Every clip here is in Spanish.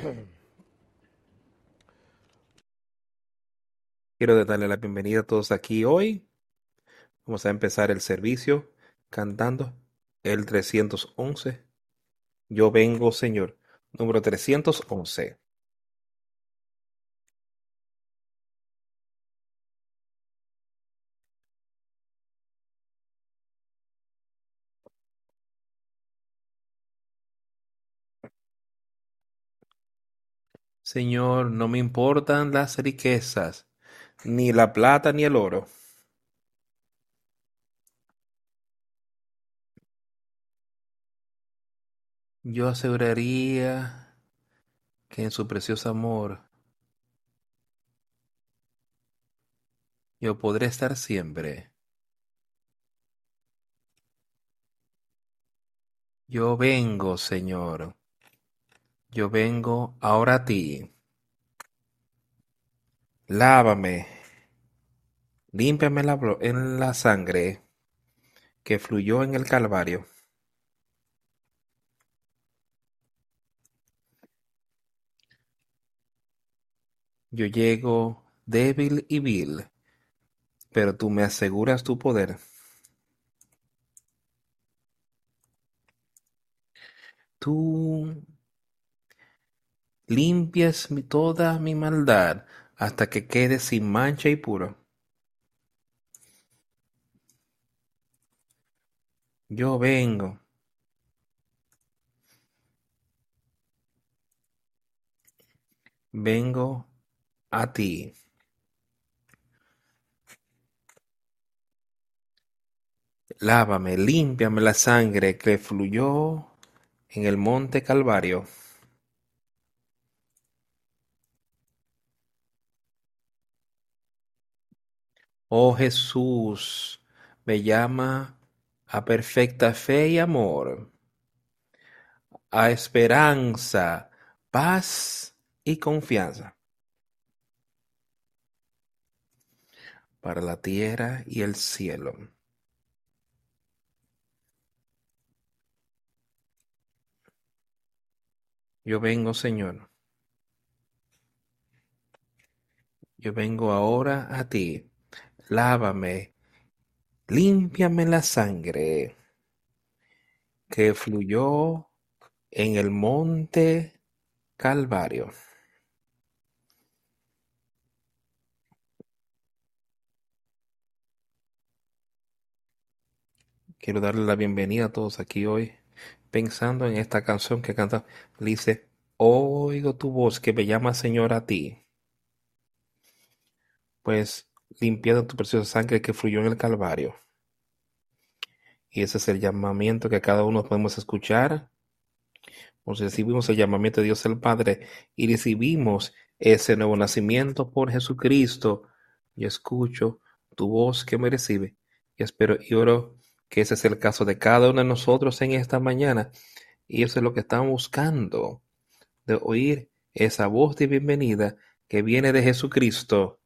Quiero darle la bienvenida a todos aquí hoy. Vamos a empezar el servicio cantando el 311. Yo vengo, Señor. Número 311. Señor, no me importan las riquezas, ni la plata ni el oro. Yo aseguraría que en su precioso amor yo podré estar siempre. Yo vengo, Señor. Yo vengo ahora a ti. Lávame, límpiame la, en la sangre que fluyó en el Calvario. Yo llego débil y vil, pero tú me aseguras tu poder. Tú limpias toda mi maldad hasta que quede sin mancha y puro. Yo vengo. Vengo a ti. Lávame, límpiame la sangre que fluyó en el monte Calvario. Oh Jesús, me llama a perfecta fe y amor, a esperanza, paz y confianza para la tierra y el cielo. Yo vengo, Señor. Yo vengo ahora a ti lávame, límpiame la sangre que fluyó en el monte Calvario. Quiero darle la bienvenida a todos aquí hoy, pensando en esta canción que canta. Dice, oigo tu voz que me llama Señor a ti. Pues limpiando tu preciosa sangre que fluyó en el Calvario. Y ese es el llamamiento que cada uno podemos escuchar. Nos recibimos el llamamiento de Dios el Padre y recibimos ese nuevo nacimiento por Jesucristo. Y escucho tu voz que me recibe. Y espero y oro que ese es el caso de cada uno de nosotros en esta mañana. Y eso es lo que estamos buscando, de oír esa voz de bienvenida que viene de Jesucristo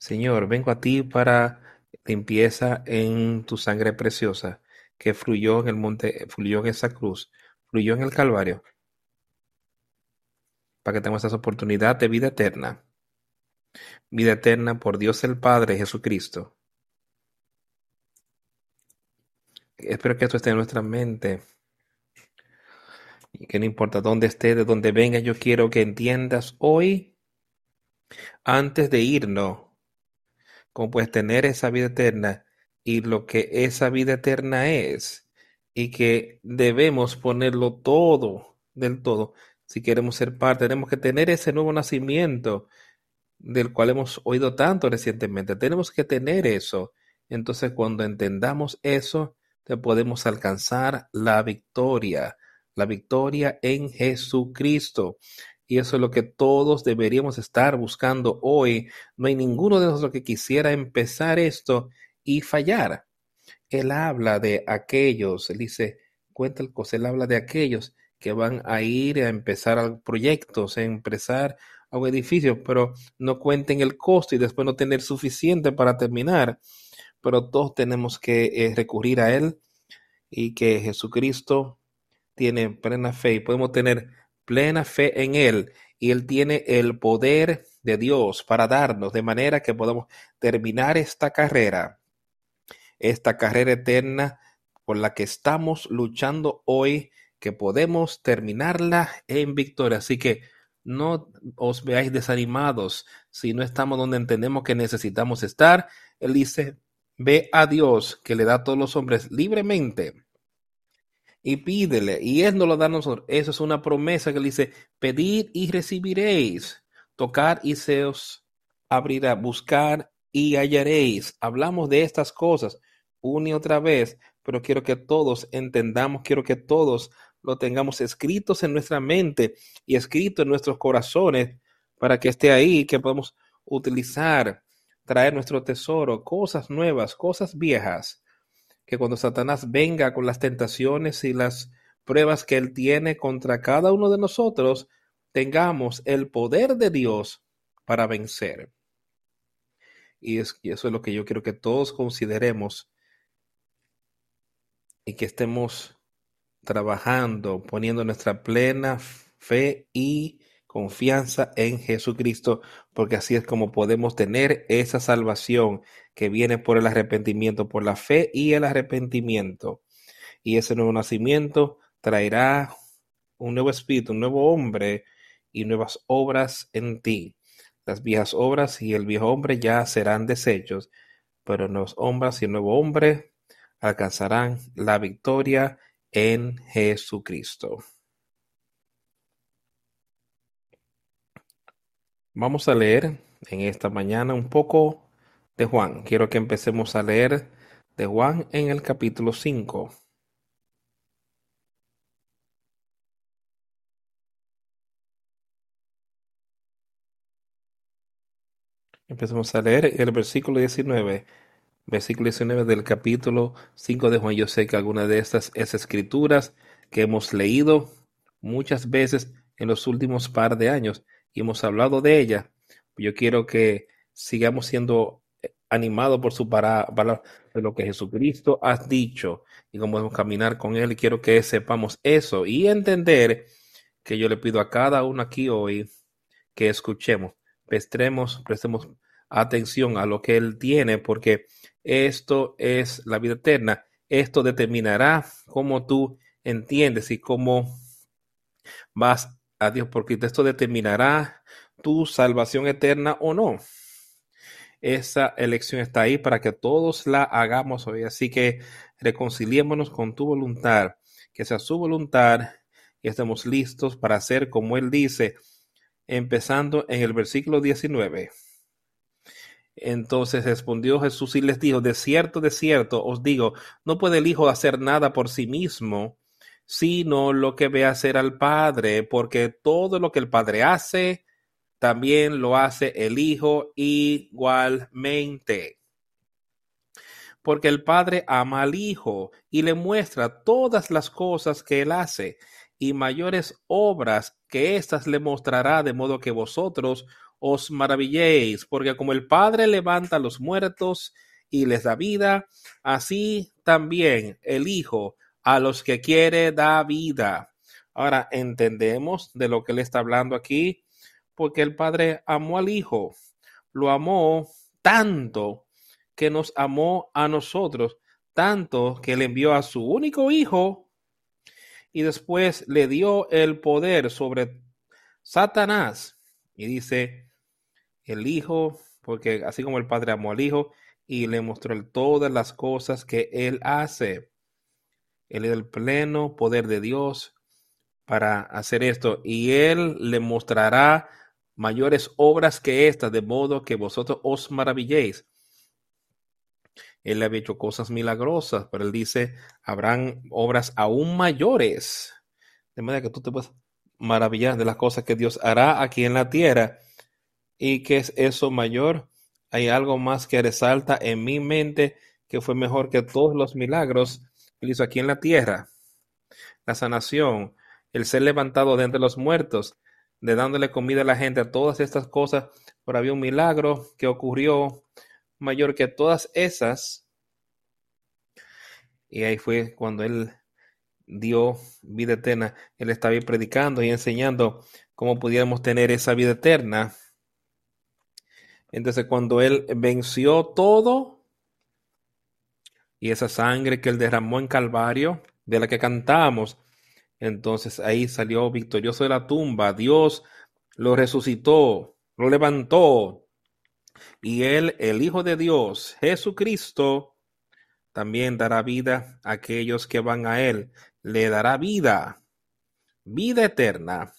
Señor, vengo a ti para limpieza en tu sangre preciosa que fluyó en el monte, fluyó en esa cruz, fluyó en el Calvario, para que tengamos esa oportunidad de vida eterna. Vida eterna por Dios el Padre Jesucristo. Espero que esto esté en nuestra mente. Y que no importa dónde esté, de dónde venga, yo quiero que entiendas hoy, antes de irnos, cómo puedes tener esa vida eterna y lo que esa vida eterna es y que debemos ponerlo todo, del todo, si queremos ser parte, tenemos que tener ese nuevo nacimiento del cual hemos oído tanto recientemente, tenemos que tener eso. Entonces cuando entendamos eso, te podemos alcanzar la victoria, la victoria en Jesucristo. Y eso es lo que todos deberíamos estar buscando hoy. No hay ninguno de nosotros que quisiera empezar esto y fallar. Él habla de aquellos, él dice, cuenta el cosa, él habla de aquellos que van a ir a empezar proyectos, a empezar a un edificio, pero no cuenten el costo y después no tener suficiente para terminar. Pero todos tenemos que eh, recurrir a Él y que Jesucristo tiene plena fe y podemos tener plena fe en Él y Él tiene el poder de Dios para darnos de manera que podamos terminar esta carrera, esta carrera eterna por la que estamos luchando hoy, que podemos terminarla en victoria. Así que no os veáis desanimados si no estamos donde entendemos que necesitamos estar. Él dice, ve a Dios que le da a todos los hombres libremente y pídele. Y Él nos lo da a nosotros. Eso es una promesa que él dice, pedid y recibiréis, tocar y se os abrirá, buscar y hallaréis. Hablamos de estas cosas una y otra vez, pero quiero que todos entendamos, quiero que todos lo tengamos escritos en nuestra mente y escrito en nuestros corazones para que esté ahí, que podamos utilizar, traer nuestro tesoro, cosas nuevas, cosas viejas, que cuando Satanás venga con las tentaciones y las pruebas que él tiene contra cada uno de nosotros, tengamos el poder de Dios para vencer. Y, es, eso es lo que yo quiero que todos consideremos y que estemos trabajando, poniendo nuestra plena fe y confianza en Jesucristo, porque así es como podemos tener esa salvación que viene por el arrepentimiento, por la fe y el arrepentimiento. Y ese nuevo nacimiento traerá un nuevo espíritu, un nuevo hombre y nuevas obras en ti. Las viejas obras y el viejo hombre ya serán desechos, pero nuevos hombres y el nuevo hombre alcanzarán la victoria en Jesucristo. Vamos a leer en esta mañana un poco de Juan. Quiero que empecemos a leer de Juan en el capítulo 5. Empecemos a leer el versículo 19 versículo 19 del capítulo 5 de Juan. Yo sé que alguna de estas es escrituras que hemos leído muchas veces en los últimos par de años y hemos hablado de ella. Yo quiero que sigamos siendo animados por su palabra de lo que Jesucristo ha dicho y cómo podemos caminar con Él. Quiero que sepamos eso y entender que yo le pido a cada uno aquí hoy que escuchemos, prestemos, prestemos atención a lo que Él tiene, porque esto es la vida eterna. Esto determinará cómo tú entiendes y cómo vas a Dios, porque esto determinará tu salvación eterna o no. Esa elección está ahí para que todos la hagamos hoy. Así que reconciliémonos con tu voluntad, que sea su voluntad y estemos listos para hacer como Él dice, empezando en el versículo 19. Entonces respondió Jesús y les dijo, de cierto, de cierto, os digo, no puede el Hijo hacer nada por sí mismo, sino lo que ve hacer al Padre, porque todo lo que el Padre hace, también lo hace el Hijo igualmente. Porque el Padre ama al Hijo y le muestra todas las cosas que él hace, y mayores obras que éstas le mostrará, de modo que vosotros os maravilléis, porque como el Padre levanta a los muertos y les da vida, así también el Hijo a los que quiere da vida. Ahora entendemos de lo que él está hablando aquí, porque el Padre amó al Hijo, lo amó tanto que nos amó a nosotros, tanto que le envió a su único Hijo y después le dio el poder sobre Satanás. Y dice, el Hijo, porque así como el Padre amó al Hijo y le mostró todas las cosas que Él hace. Él es el pleno poder de Dios para hacer esto y Él le mostrará mayores obras que estas, de modo que vosotros os maravilléis. Él le había hecho cosas milagrosas, pero Él dice, habrán obras aún mayores. De manera que tú te puedes maravillar de las cosas que Dios hará aquí en la tierra ¿Y qué es eso mayor? Hay algo más que resalta en mi mente que fue mejor que todos los milagros que hizo aquí en la tierra. La sanación, el ser levantado de entre los muertos, de dándole comida a la gente, a todas estas cosas, pero había un milagro que ocurrió mayor que todas esas. Y ahí fue cuando él dio vida eterna. Él estaba ahí predicando y enseñando cómo pudiéramos tener esa vida eterna. Entonces, cuando Él venció todo y esa sangre que Él derramó en Calvario, de la que cantamos, entonces ahí salió victorioso de la tumba. Dios lo resucitó, lo levantó. Y Él, el Hijo de Dios, Jesucristo, también dará vida a aquellos que van a Él. Le dará vida, vida eterna.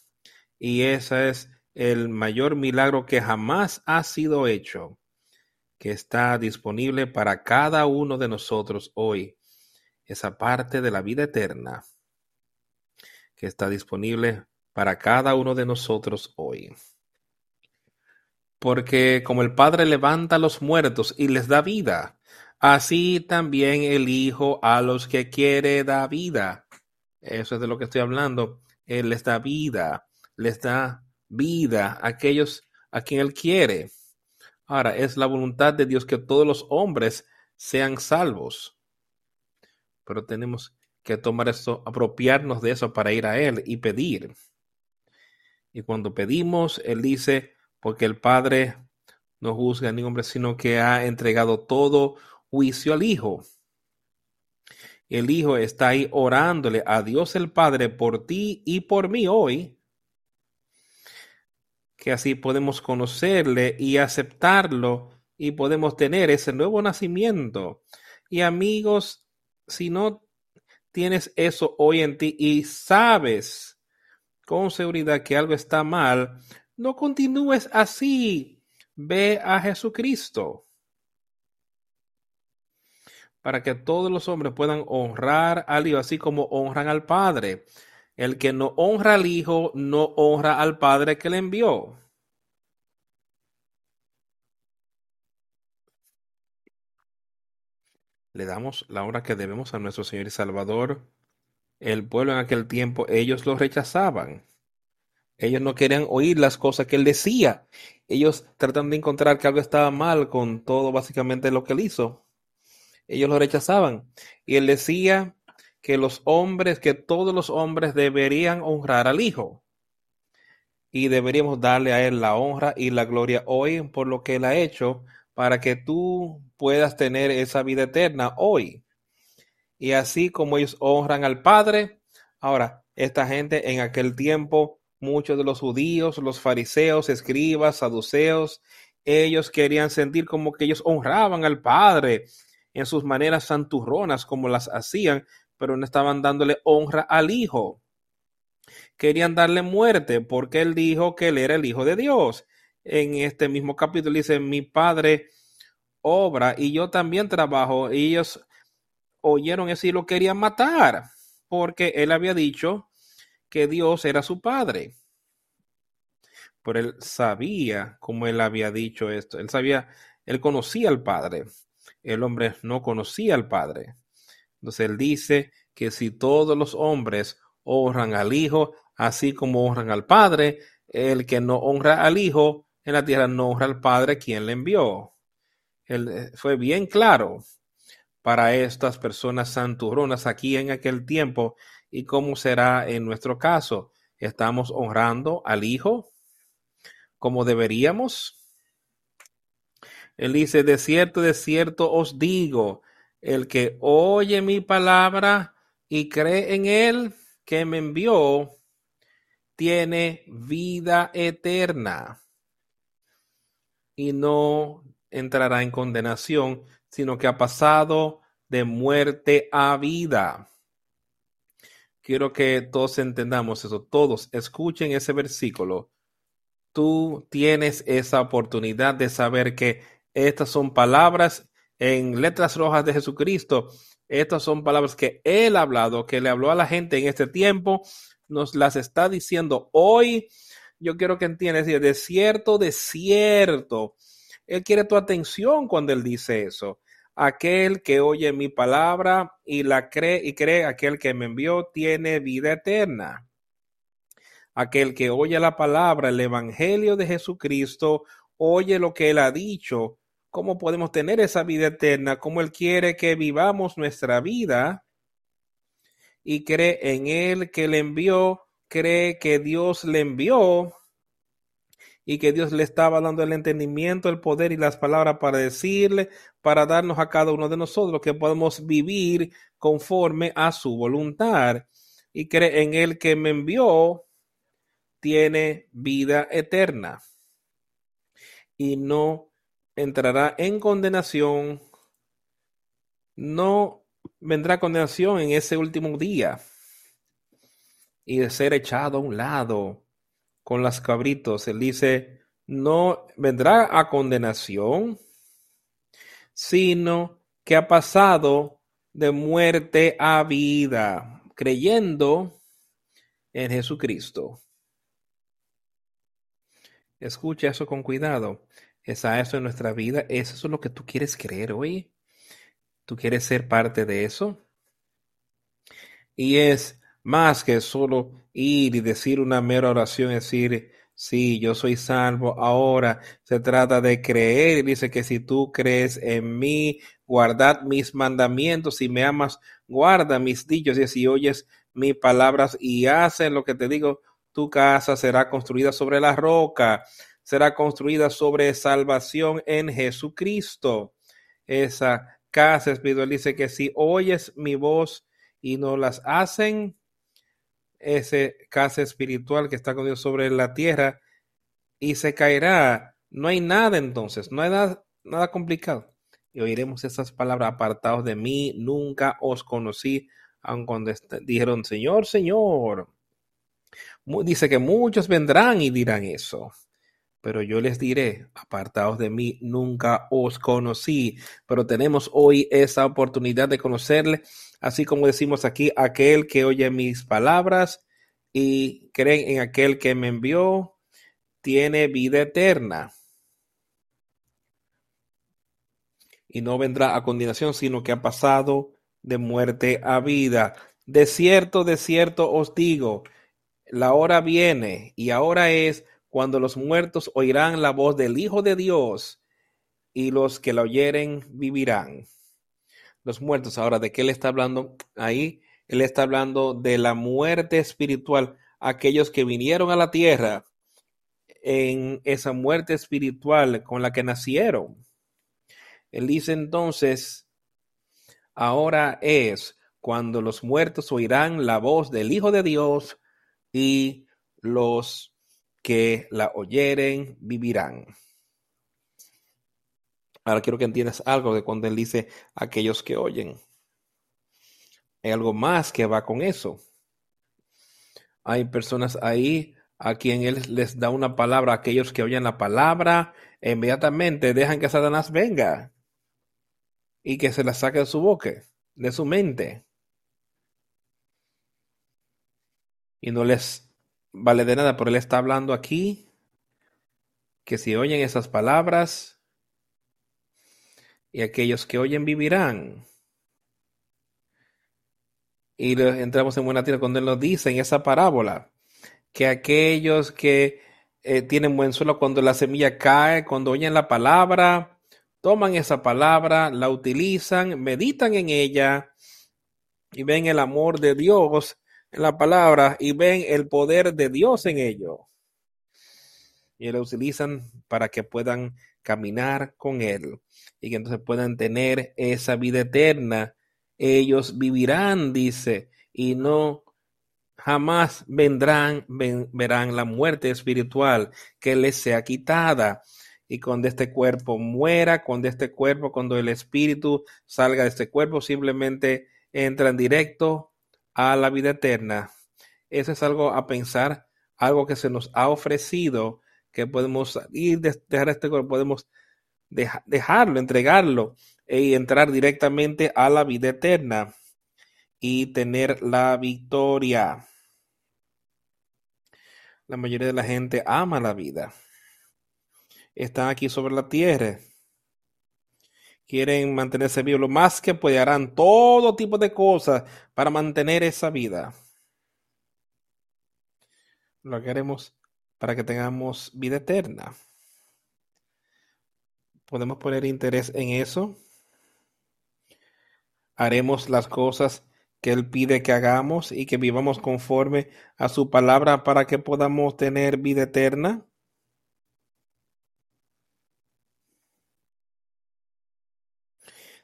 Y ese es el mayor milagro que jamás ha sido hecho, que está disponible para cada uno de nosotros hoy. Esa parte de la vida eterna que está disponible para cada uno de nosotros hoy. Porque como el Padre levanta a los muertos y les da vida, así también el Hijo a los que quiere da vida. Eso es de lo que estoy hablando. Él les da vida, les da vida a aquellos a quien Él quiere. Ahora, es la voluntad de Dios que todos los hombres sean salvos. Pero tenemos que tomar eso, apropiarnos de eso para ir a Él y pedir. Y cuando pedimos, Él dice, porque el Padre no juzga a ningún hombre, sino que ha entregado todo juicio al Hijo. El Hijo está ahí orándole a Dios el Padre por ti y por mí hoy, que así podemos conocerle y aceptarlo y podemos tener ese nuevo nacimiento. Y amigos, si no tienes eso hoy en ti y sabes con seguridad que algo está mal, no continúes así. Ve a Jesucristo para que todos los hombres puedan honrar al Hijo, así como honran al Padre. El que no honra al Hijo, no honra al Padre que le envió. Le damos la honra que debemos a nuestro Señor y Salvador. El pueblo en aquel tiempo, ellos lo rechazaban. Ellos no querían oír las cosas que él decía. Ellos tratan de encontrar que algo estaba mal con todo básicamente lo que él hizo. Ellos lo rechazaban. Y él decía que los hombres, que todos los hombres deberían honrar al Hijo. Y deberíamos darle a Él la honra y la gloria hoy por lo que Él ha hecho para que tú puedas tener esa vida eterna hoy. Y así como ellos honran al Padre, ahora, esta gente en aquel tiempo, muchos de los judíos, los fariseos, escribas, saduceos, ellos querían sentir como que ellos honraban al Padre en sus maneras santurronas como las hacían, pero no estaban dándole honra al Hijo. Querían darle muerte porque él dijo que él era el Hijo de Dios en este mismo capítulo dice, mi padre obra y yo también trabajo. Y ellos oyeron eso y lo querían matar, porque él había dicho que Dios era su padre. Pero él sabía cómo él había dicho esto. Él sabía, él conocía al padre. El hombre no conocía al padre. Entonces él dice que si todos los hombres honran al hijo, así como honran al padre, el que no honra al hijo en la tierra no honra al Padre quien le envió. Él eh, fue bien claro para estas personas santurronas aquí en aquel tiempo y cómo será en nuestro caso. ¿Estamos honrando al Hijo como deberíamos? Él dice, de cierto, de cierto os digo, el que oye mi palabra y cree en él que me envió, tiene vida eterna y no entrará en condenación, sino que ha pasado de muerte a vida. Quiero que todos entendamos eso, todos escuchen ese versículo. Tú tienes esa oportunidad de saber que estas son palabras en letras rojas de Jesucristo. Estas son palabras que Él ha hablado, que le habló a la gente en este tiempo, nos las está diciendo hoy yo quiero que entiendas, de cierto, de cierto. Él quiere tu atención cuando él dice eso. Aquel que oye mi palabra y la cree y cree, aquel que me envió, tiene vida eterna. Aquel que oye la palabra, el evangelio de Jesucristo, oye lo que él ha dicho. ¿Cómo podemos tener esa vida eterna? ¿Cómo él quiere que vivamos nuestra vida? y cree en el que le envió, cree que Dios le envió y que Dios le estaba dando el entendimiento, el poder y las palabras para decirle, para darnos a cada uno de nosotros que podemos vivir conforme a su voluntad. Y cree en el que me envió, tiene vida eterna y no entrará en condenación, no vendrá condenación en ese último día y de ser echado a un lado con las cabritos. Él dice, no vendrá a condenación, sino que ha pasado de muerte a vida, creyendo en Jesucristo. Escucha eso con cuidado. ¿Es a eso en nuestra vida? ¿Es eso lo que tú quieres creer hoy? ¿Tú quieres ser parte de eso? Y es más que solo ir y decir una mera oración, decir, sí, yo soy salvo. Ahora se trata de creer y dice que si tú crees en mí, guardad mis mandamientos y me amas, guarda mis dichos y si oyes mis palabras y haces lo que te digo, tu casa será construida sobre la roca, será construida sobre salvación en Jesucristo. Esa casa espiritual dice que si oyes mi voz y no las hacen, ese casa espiritual que está con Dios sobre la tierra y se caerá. No hay nada entonces, no hay nada, nada complicado. Y oiremos esas palabras apartados de mí, nunca os conocí, aun cuando dijeron, Señor, Señor. Dice que muchos vendrán y dirán eso. Pero yo les diré, apartados de mí, nunca os conocí. Pero tenemos hoy esa oportunidad de conocerle así como decimos aquí, aquel que oye mis palabras y cree en aquel que me envió, tiene vida eterna. Y no vendrá a condenación, sino que ha pasado de muerte a vida. De cierto, de cierto os digo, la hora viene y ahora es cuando los muertos oirán la voz del Hijo de Dios y los que la oyeren vivirán los muertos. Ahora, ¿de qué él está hablando ahí? Él está hablando de la muerte espiritual, aquellos que vinieron a la tierra en esa muerte espiritual con la que nacieron. Él dice entonces, ahora es cuando los muertos oirán la voz del Hijo de Dios y los que la oyeren vivirán. Ahora quiero que entiendas algo de cuando él dice aquellos que oyen. Hay algo más que va con eso. Hay personas ahí a quien él les da una palabra, aquellos que oyen la palabra, inmediatamente dejan que Satanás venga y que se la saque de su boca, de su mente. Y no les vale de nada, pero él está hablando aquí que si oyen esas palabras, y aquellos que oyen vivirán. Y entramos en buena tierra cuando él nos dice en esa parábola que aquellos que eh, tienen buen suelo cuando la semilla cae, cuando oyen la palabra, toman esa palabra, la utilizan, meditan en ella y ven el amor de Dios la palabra y ven el poder de Dios en ello. Y la utilizan para que puedan caminar con Él y que entonces puedan tener esa vida eterna. Ellos vivirán, dice, y no jamás vendrán, verán la muerte espiritual que les sea quitada. Y cuando este cuerpo muera, cuando este cuerpo, cuando el espíritu salga de este cuerpo, simplemente entran directo a la vida eterna. Eso es algo a pensar, algo que se nos ha ofrecido, que podemos ir, dejar este cuerpo, podemos dejarlo, entregarlo y entrar directamente a la vida eterna y tener la victoria. La mayoría de la gente ama la vida. Están aquí sobre la tierra. Quieren mantenerse vivos lo más que puedan. Harán todo tipo de cosas para mantener esa vida. Lo queremos para que tengamos vida eterna podemos poner interés en eso. Haremos las cosas que Él pide que hagamos y que vivamos conforme a su palabra para que podamos tener vida eterna?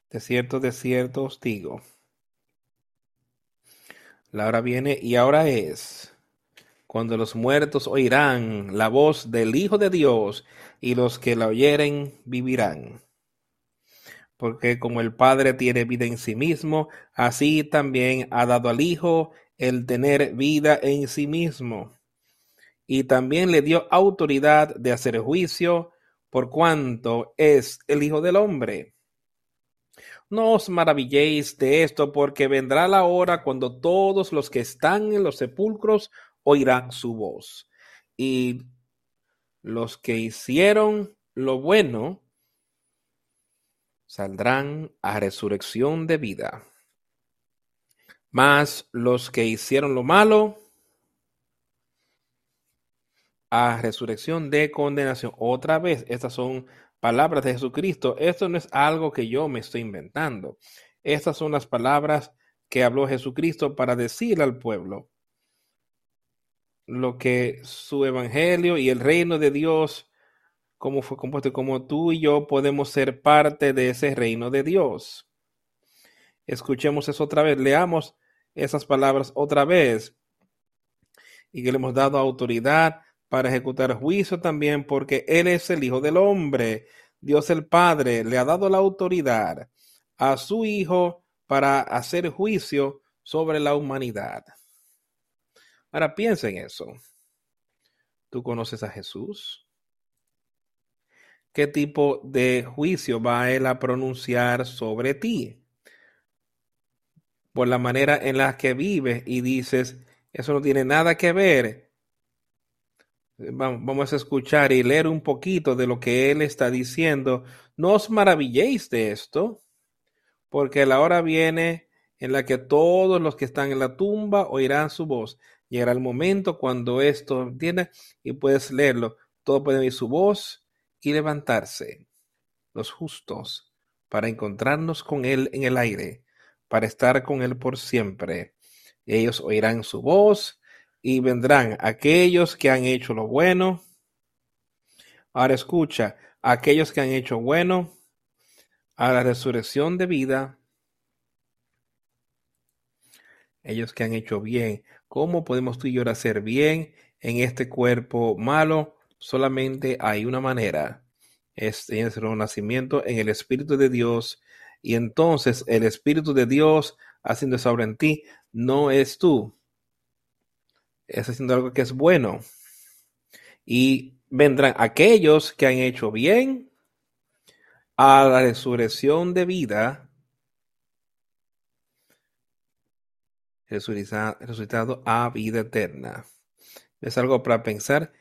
De cierto, de cierto os digo. La hora viene y ahora es cuando los muertos oirán la voz del Hijo de Dios y los que la oyeren vivirán. Porque como el Padre tiene vida en sí mismo, así también ha dado al Hijo el tener vida en sí mismo. Y también le dio autoridad de hacer juicio por cuanto es el Hijo del Hombre. No os maravilléis de esto, porque vendrá la hora cuando todos los que están en los sepulcros oirán su voz. Y los que hicieron lo bueno saldrán a resurrección de vida. Mas los que hicieron lo malo a resurrección de condenación. Otra vez, estas son palabras de Jesucristo. Esto no es algo que yo me estoy inventando. Estas son las palabras que habló Jesucristo para decir al pueblo lo que su evangelio y el reino de Dios, como fue compuesto, como tú y yo podemos ser parte de ese reino de Dios. Escuchemos eso otra vez, leamos esas palabras otra vez y que le hemos dado autoridad para ejecutar juicio también, porque Él es el Hijo del Hombre. Dios el Padre le ha dado la autoridad a su Hijo para hacer juicio sobre la humanidad. Ahora piensa en eso. ¿Tú conoces a Jesús? ¿Qué tipo de juicio va Él a pronunciar sobre ti? Por la manera en la que vives y dices, eso no tiene nada que ver Vamos a escuchar y leer un poquito de lo que él está diciendo. No os maravilléis de esto, porque la hora viene en la que todos los que están en la tumba oirán su voz. Llegará el momento cuando esto viene y puedes leerlo. Todos pueden oír su voz y levantarse. Los justos, para encontrarnos con Él en el aire, para estar con Él por siempre. Ellos oirán su voz y vendrán aquellos que han hecho lo bueno. Ahora escucha, aquellos que han hecho bueno a la resurrección de vida, ellos que han hecho bien. ¿Cómo podemos tú y yo hacer bien en este cuerpo malo? Solamente hay una manera, es el nacimiento en el Espíritu de Dios. Y entonces el Espíritu de Dios haciendo sobre en ti, no es tú, es haciendo algo que es bueno. Y vendrán aquellos que han hecho bien a la resurrección de vida, resucitado a vida eterna. Es algo para pensar.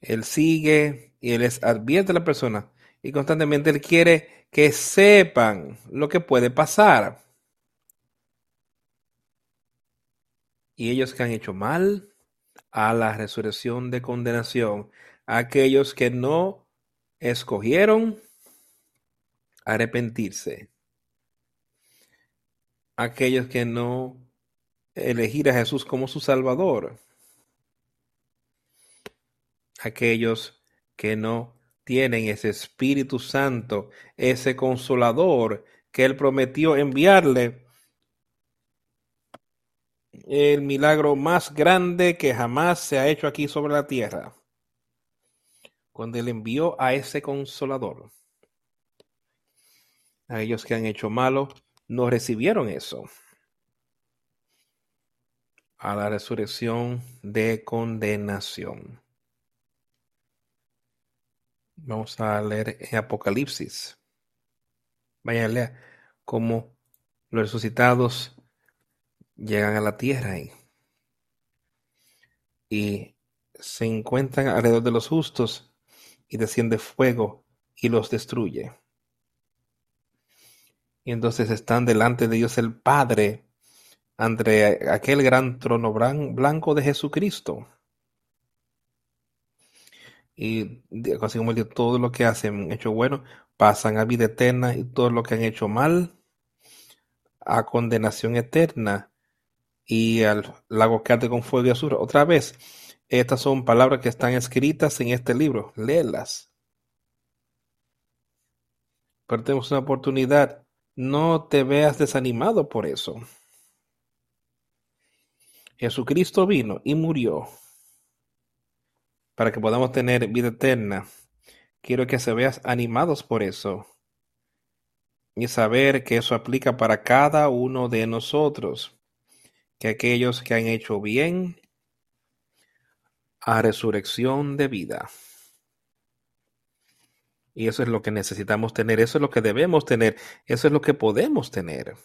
Él sigue y él les advierte a la persona y constantemente él quiere que sepan lo que puede pasar. Y ellos que han hecho mal a la resurrección de condenación, aquellos que no escogieron arrepentirse, aquellos que no elegir a Jesús como su Salvador, aquellos que no tienen ese Espíritu Santo, ese consolador que Él prometió enviarle el milagro más grande que jamás se ha hecho aquí sobre la tierra, cuando Él envió a ese consolador. A ellos que han hecho malo, no recibieron eso. A la resurrección de condenación. Vamos a leer en Apocalipsis. Vaya a leer cómo los resucitados llegan a la tierra y, se encuentran alrededor de los justos y desciende fuego y los destruye. Y entonces están delante de Dios el Padre, ante aquel gran trono blanco de Jesucristo. Y así como todo lo que hacen hecho bueno, pasan a vida eterna y todo lo que han hecho mal a condenación eterna y al lago que con fuego y azul. Otra vez, estas son palabras que están escritas en este libro. Léelas. Pero tenemos una oportunidad. No te veas desanimado por eso. Jesucristo vino y murió para que podamos tener vida eterna. Quiero que se veas animados por eso y saber que eso aplica para cada uno de nosotros, que aquellos que han hecho bien a resurrección de vida. Y eso es lo que necesitamos tener, eso es lo que debemos tener, eso es lo que podemos tener.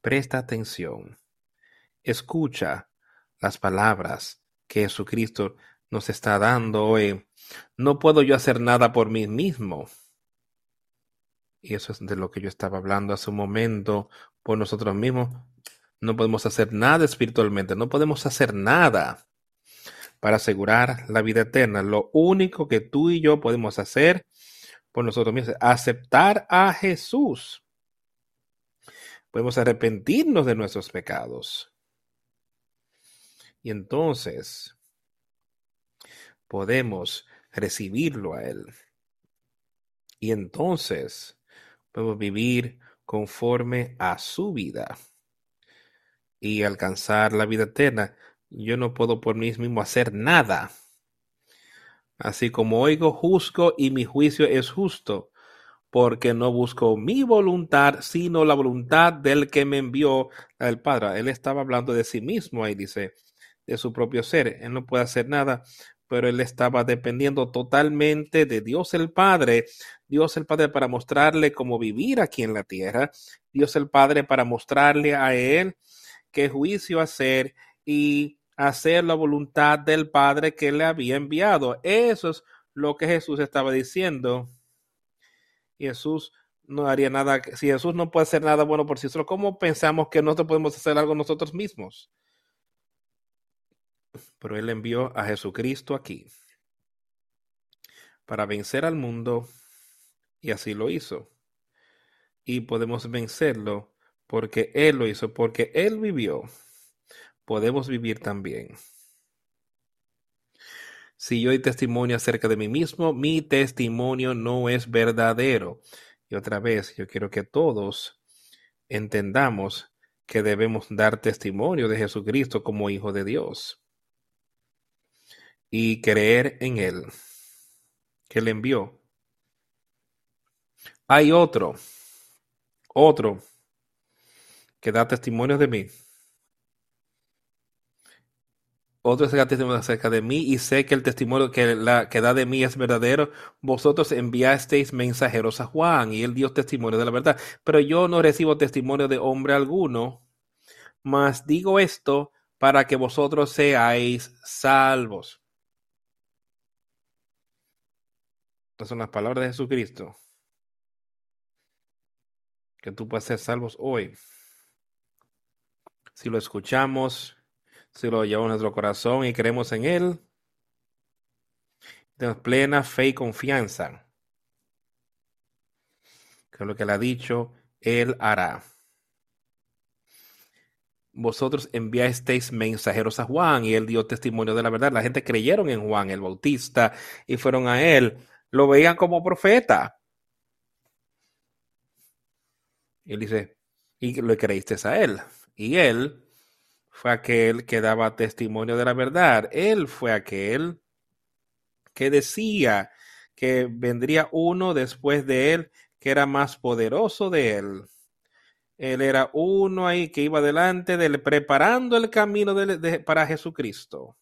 Presta atención, escucha las palabras que Jesucristo nos está dando hoy. No puedo yo hacer nada por mí mismo. Y eso es de lo que yo estaba hablando hace un momento por nosotros mismos. No podemos hacer nada espiritualmente, no podemos hacer nada para asegurar la vida eterna. Lo único que tú y yo podemos hacer por nosotros mismos es aceptar a Jesús. Podemos arrepentirnos de nuestros pecados. Y entonces podemos recibirlo a Él. Y entonces podemos vivir conforme a su vida y alcanzar la vida eterna. Yo no puedo por mí mismo hacer nada. Así como oigo, juzgo y mi juicio es justo, porque no busco mi voluntad, sino la voluntad del que me envió al Padre. Él estaba hablando de sí mismo ahí, dice, de su propio ser. Él no puede hacer nada pero él estaba dependiendo totalmente de Dios el Padre, Dios el Padre para mostrarle cómo vivir aquí en la tierra, Dios el Padre para mostrarle a él qué juicio hacer y hacer la voluntad del Padre que le había enviado. Eso es lo que Jesús estaba diciendo. Jesús no haría nada, si Jesús no puede hacer nada bueno por sí solo, ¿cómo pensamos que nosotros podemos hacer algo nosotros mismos? pero Él envió a Jesucristo aquí para vencer al mundo y así lo hizo. Y podemos vencerlo porque Él lo hizo, porque Él vivió. Podemos vivir también. Si yo doy testimonio acerca de mí mismo, mi testimonio no es verdadero. Y otra vez, yo quiero que todos entendamos que debemos dar testimonio de Jesucristo como Hijo de Dios y creer en Él, que le envió. Hay otro, otro, que da testimonio de mí. Otro que da testimonio acerca de mí y sé que el testimonio que, que da de mí es verdadero. Vosotros enviasteis mensajeros a Juan y él dio testimonio de la verdad. Pero yo no recibo testimonio de hombre alguno, mas digo esto para que vosotros seáis salvos. Estas son las palabras de Jesucristo. Que tú puedes ser salvos hoy. Si lo escuchamos, si lo llevamos en nuestro corazón y creemos en Él, tenemos plena fe y confianza. Que lo que Él ha dicho, Él hará. Vosotros enviasteis mensajeros a Juan y él dio testimonio de la verdad. La gente creyeron en Juan el Bautista y fueron a él lo veían como profeta. Él dice, y le creíste a él. Y él fue aquel que daba testimonio de la verdad. Él fue aquel que decía que vendría uno después de él que era más poderoso de él. Él era uno ahí que iba delante de él, preparando el camino para Jesucristo.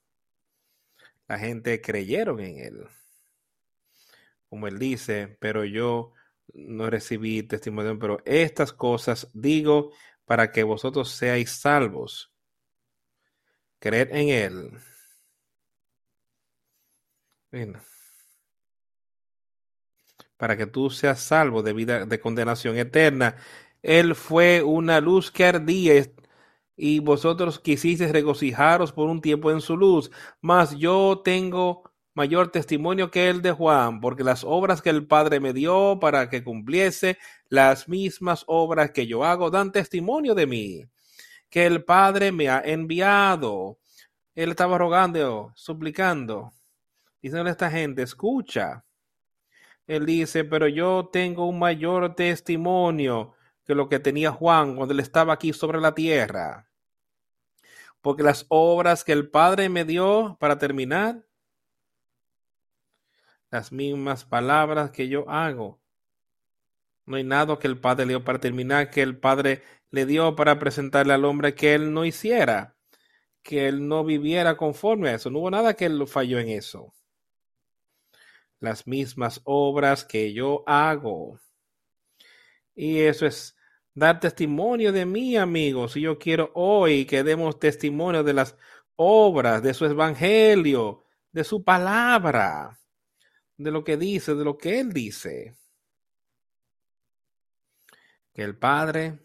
La gente creyeron en él como él dice, pero yo no recibí testimonio, pero estas cosas digo para que vosotros seáis salvos. Creed en él. Para que tú seas salvo de vida de condenación eterna. Él fue una luz que ardía y vosotros quisisteis regocijaros por un tiempo en su luz, mas yo tengo mayor testimonio que el de Juan, porque las obras que el Padre me dio para que cumpliese, las mismas obras que yo hago, dan testimonio de mí, que el Padre me ha enviado. Él estaba rogando, suplicando, diciendo a esta gente, escucha. Él dice, pero yo tengo un mayor testimonio que lo que tenía Juan cuando él estaba aquí sobre la tierra. Porque las obras que el Padre me dio para terminar, las mismas palabras que yo hago. No hay nada que el Padre le dio para terminar, que el Padre le dio para presentarle al hombre que él no hiciera, que él no viviera conforme a eso. No hubo nada que él falló en eso. Las mismas obras que yo hago. Y eso es dar testimonio de mí, amigos. Y yo quiero hoy que demos testimonio de las obras, de su evangelio, de su palabra de lo que dice, de lo que él dice. Que el Padre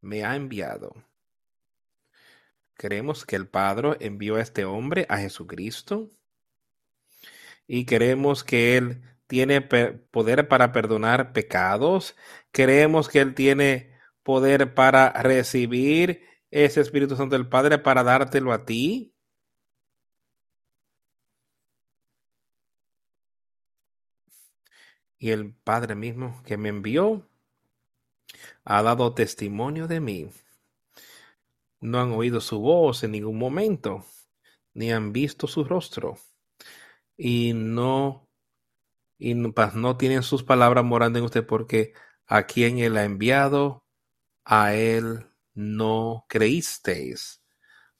me ha enviado. Creemos que el Padre envió a este hombre, a Jesucristo, y creemos que Él tiene poder para perdonar pecados. Creemos que Él tiene poder para recibir ese Espíritu Santo del Padre para dártelo a ti. Y el Padre mismo que me envió ha dado testimonio de mí. No han oído su voz en ningún momento, ni han visto su rostro, y no, y no, tienen sus palabras morando en usted, porque a quien él ha enviado, a él no creísteis.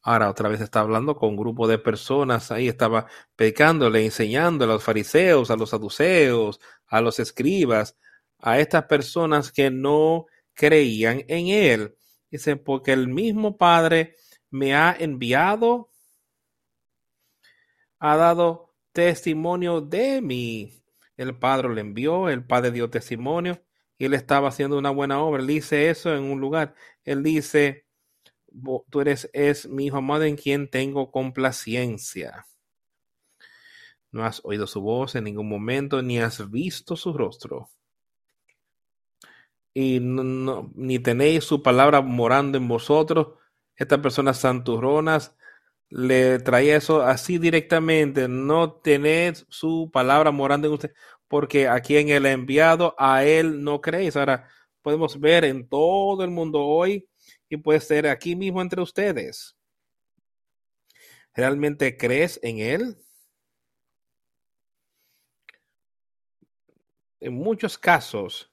Ahora otra vez está hablando con un grupo de personas, ahí estaba predicándole, enseñando a los fariseos, a los saduceos, a los escribas, a estas personas que no creían en él. Dice, porque el mismo Padre me ha enviado, ha dado testimonio de mí. El Padre le envió, el Padre dio testimonio y él estaba haciendo una buena obra. Él dice eso en un lugar. Él dice, tú eres es mi hijo amado en quien tengo complacencia. No has oído su voz en ningún momento, ni has visto su rostro. Y ni tenéis su palabra morando en vosotros. Estas personas santurronas le traía eso así directamente. No tenéis su palabra morando en usted, porque a quien ha enviado, a él no creéis. Ahora podemos ver en todo el mundo hoy y puede ser aquí mismo entre ustedes. ¿Realmente crees en Él? En muchos casos,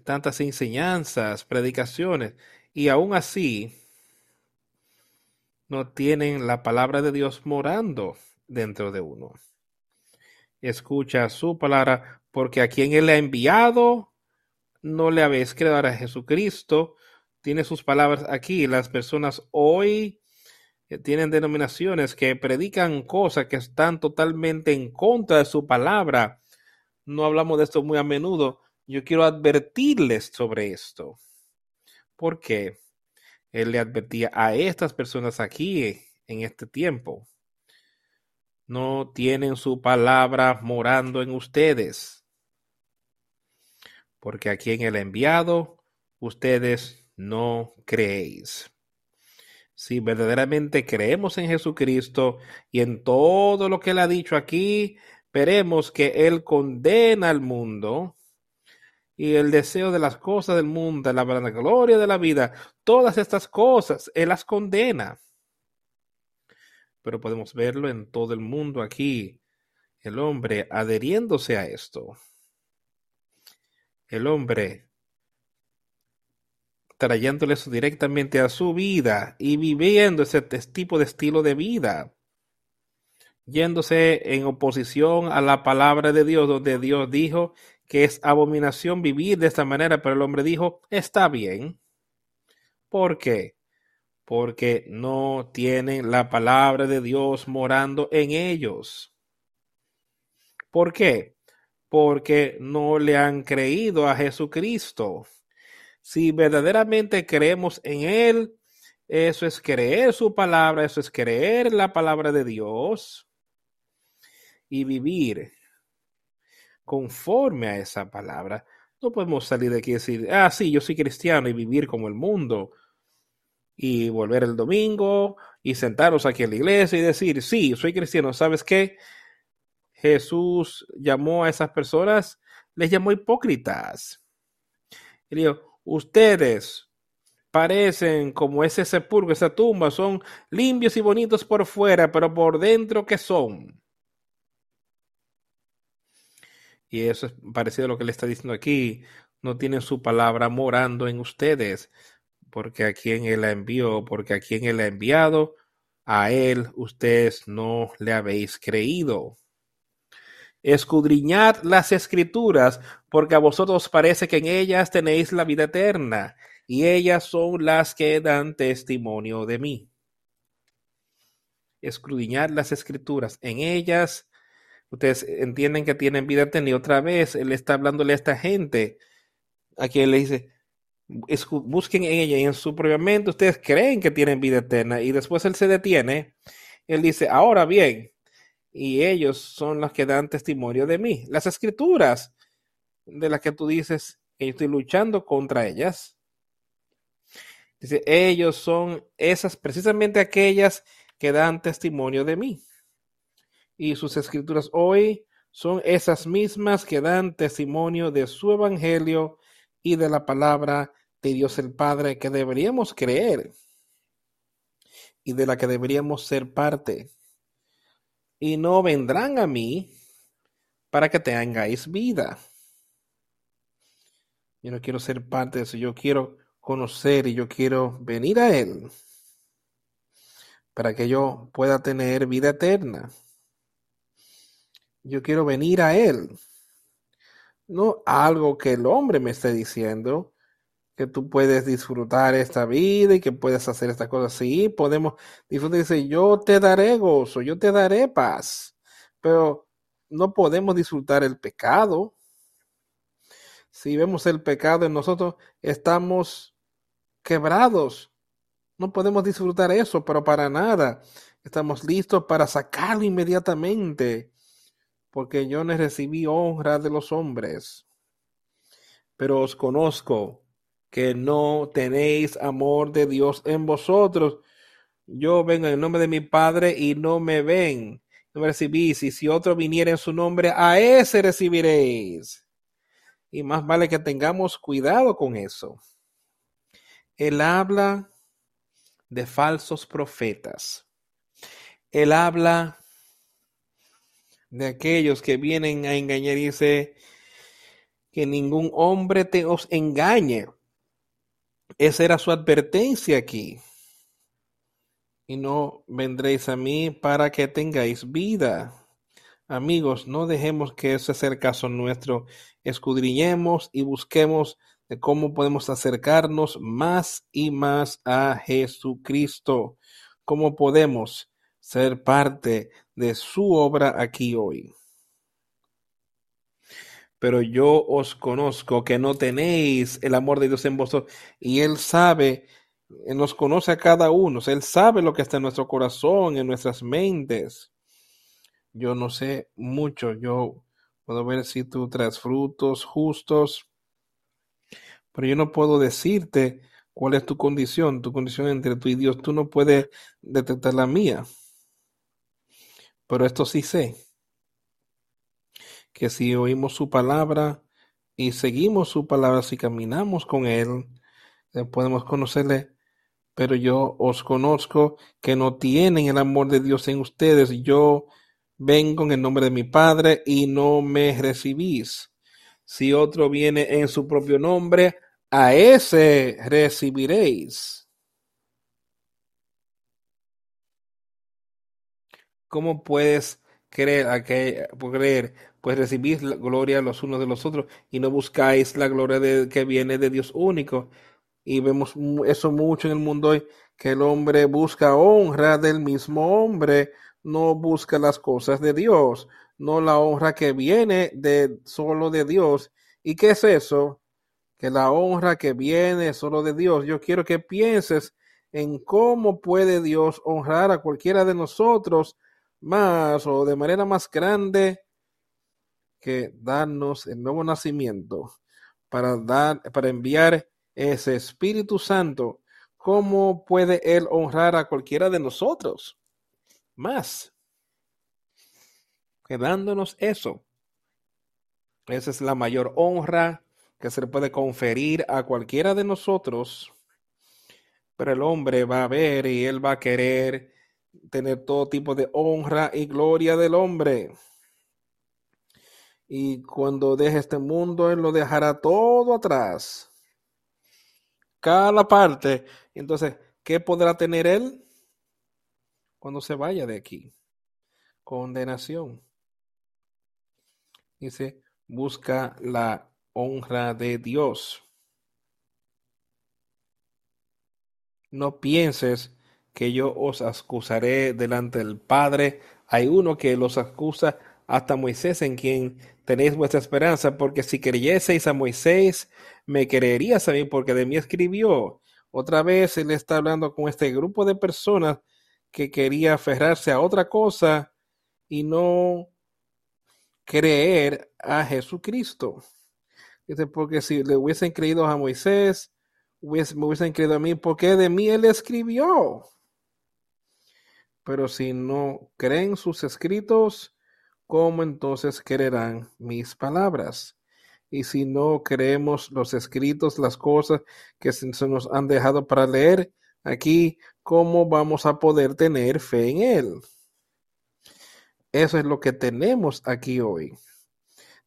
tantas enseñanzas, predicaciones, y aún así no tienen la palabra de Dios morando dentro de uno. Escucha su palabra, porque a quien Él ha enviado, no le habéis creado a Jesucristo, tiene sus palabras aquí. Las personas hoy eh, tienen denominaciones que predican cosas que están totalmente en contra de su palabra. No hablamos de esto muy a menudo. Yo quiero advertirles sobre esto. Porque él le advertía a estas personas aquí en este tiempo. No tienen su palabra morando en ustedes. Porque aquí en el enviado, ustedes no creéis. Si verdaderamente creemos en Jesucristo y en todo lo que él ha dicho aquí, veremos que él condena al mundo y el deseo de las cosas del mundo, la gloria de la vida, todas estas cosas, él las condena. Pero podemos verlo en todo el mundo aquí, el hombre adheriéndose a esto. El hombre trayéndole directamente a su vida y viviendo ese tipo de estilo de vida, yéndose en oposición a la palabra de Dios, donde Dios dijo que es abominación vivir de esta manera, pero el hombre dijo, está bien. ¿Por qué? Porque no tienen la palabra de Dios morando en ellos. ¿Por qué? Porque no le han creído a Jesucristo. Si verdaderamente creemos en Él, eso es creer su palabra, eso es creer la palabra de Dios. y vivir conforme a esa palabra. No podemos salir de aquí y decir, ah, sí, yo soy cristiano y vivir como el mundo. Y volver el domingo y sentarnos aquí en la iglesia y decir, sí, soy cristiano. ¿Sabes qué? Jesús llamó a esas personas, les llamó hipócritas. Y ustedes parecen como ese sepulcro, esa tumba, son limpios y bonitos por fuera, pero por dentro, ¿qué son? Y eso es parecido a lo que le está diciendo aquí. No tienen su palabra morando en ustedes, porque a quien él envió, porque a quien él ha enviado, a él ustedes no le habéis creído. Escudriñad las escrituras, porque a vosotros parece que en ellas tenéis la vida eterna, y ellas son las que dan testimonio de mí. Escudriñad las escrituras, en ellas Ustedes entienden que tienen vida eterna y otra vez él está hablándole a esta gente a quien le dice, busquen en ella y en su propia mente ustedes creen que tienen vida eterna y después él se detiene, él dice, ahora bien, y ellos son los que dan testimonio de mí. Las escrituras de las que tú dices que yo estoy luchando contra ellas. Dice, ellos son esas, precisamente aquellas que dan testimonio de mí y sus escrituras hoy son esas mismas que dan testimonio de su evangelio y de la palabra de Dios el Padre que deberíamos creer y de la que deberíamos ser parte. Y no vendrán a mí para que tengáis vida. Yo no quiero ser parte de eso, yo quiero conocer y yo quiero venir a Él para que yo pueda tener vida eterna. Yo quiero venir a Él. No algo que el hombre me esté diciendo, que tú puedes disfrutar esta vida y que puedes hacer esta cosa. Sí, podemos disfrutar. Dice, yo te daré gozo, yo te daré paz. Pero no podemos disfrutar el pecado. Si vemos el pecado en nosotros, estamos quebrados. No podemos disfrutar eso, pero para nada. Estamos listos para sacarlo inmediatamente porque yo no recibí honra de los hombres. Pero os conozco que no tenéis amor de Dios en vosotros. Yo vengo en el nombre de mi Padre y no me ven, no me recibís. Y si otro viniera en su nombre, a ese recibiréis. Y más vale que tengamos cuidado con eso. Él habla de falsos profetas. Él habla de aquellos que vienen a engañar y dice que ningún hombre te os engañe. Esa era su advertencia aquí. Y no vendréis a mí para que tengáis vida. Amigos, no dejemos que ese sea el caso nuestro. Escudriñemos y busquemos de cómo podemos acercarnos más y más a Jesucristo. ¿Cómo podemos ser parte de su obra aquí hoy. Pero yo os conozco que no tenéis el amor de Dios en vosotros y Él sabe, nos conoce a cada uno, Él sabe lo que está en nuestro corazón, en nuestras mentes. Yo no sé mucho, yo puedo ver si tú traes frutos justos, pero yo no puedo decirte cuál es tu condición, tu condición entre tú y Dios. Tú no puedes detectar la mía. Pero esto sí sé, que si oímos su palabra y seguimos su palabra, si caminamos con Él, eh, podemos conocerle. Pero yo os conozco que no tienen el amor de Dios en ustedes. Yo vengo en el nombre de mi Padre y no me recibís. Si otro viene en su propio nombre, a ese recibiréis. ¿Cómo puedes creer, a que, creer? Pues recibís la gloria los unos de los otros y no buscáis la gloria de, que viene de Dios único. Y vemos eso mucho en el mundo hoy, que el hombre busca honra del mismo hombre, no busca las cosas de Dios, no la honra que viene de solo de Dios. ¿Y qué es eso? Que la honra que viene solo de Dios. Yo quiero que pienses en cómo puede Dios honrar a cualquiera de nosotros más o de manera más grande que darnos el nuevo nacimiento para dar, para enviar ese Espíritu Santo, ¿cómo puede Él honrar a cualquiera de nosotros? Más. Quedándonos eso. Esa es la mayor honra que se le puede conferir a cualquiera de nosotros. Pero el hombre va a ver y él va a querer tener todo tipo de honra y gloria del hombre. Y cuando deje este mundo, él lo dejará todo atrás. Cada parte. Entonces, ¿qué podrá tener él cuando se vaya de aquí? Condenación. Dice, busca la honra de Dios. No pienses que yo os acusaré delante del Padre. Hay uno que los acusa hasta Moisés en quien tenéis vuestra esperanza, porque si creyeseis a Moisés, me creerías a mí, porque de mí escribió. Otra vez él está hablando con este grupo de personas que quería aferrarse a otra cosa y no creer a Jesucristo. Dice, porque si le hubiesen creído a Moisés, me hubiesen creído a mí, porque de mí él escribió. Pero si no creen sus escritos, ¿cómo entonces creerán mis palabras? Y si no creemos los escritos, las cosas que se nos han dejado para leer aquí, ¿cómo vamos a poder tener fe en Él? Eso es lo que tenemos aquí hoy.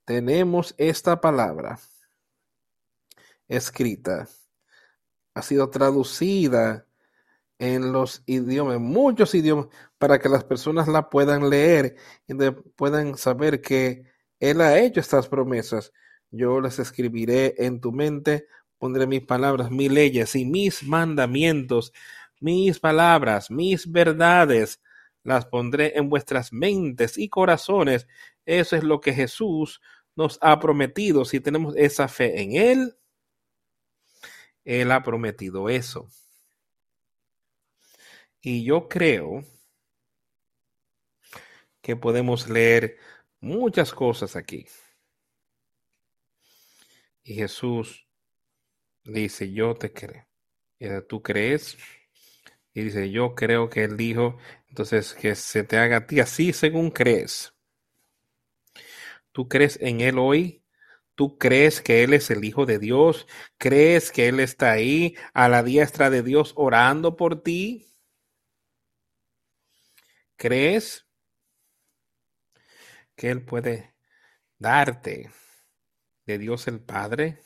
Tenemos esta palabra escrita. Ha sido traducida en los idiomas, muchos idiomas, para que las personas la puedan leer y puedan saber que Él ha hecho estas promesas. Yo las escribiré en tu mente, pondré mis palabras, mis leyes y mis mandamientos, mis palabras, mis verdades, las pondré en vuestras mentes y corazones. Eso es lo que Jesús nos ha prometido. Si tenemos esa fe en Él, Él ha prometido eso. Y yo creo que podemos leer muchas cosas aquí. Y Jesús dice, yo te creo. Tú crees. Y dice, yo creo que él dijo, entonces que se te haga a ti así según crees. ¿Tú crees en él hoy? ¿Tú crees que Él es el Hijo de Dios? ¿Crees que Él está ahí a la diestra de Dios orando por ti? ¿Crees que Él puede darte de Dios el Padre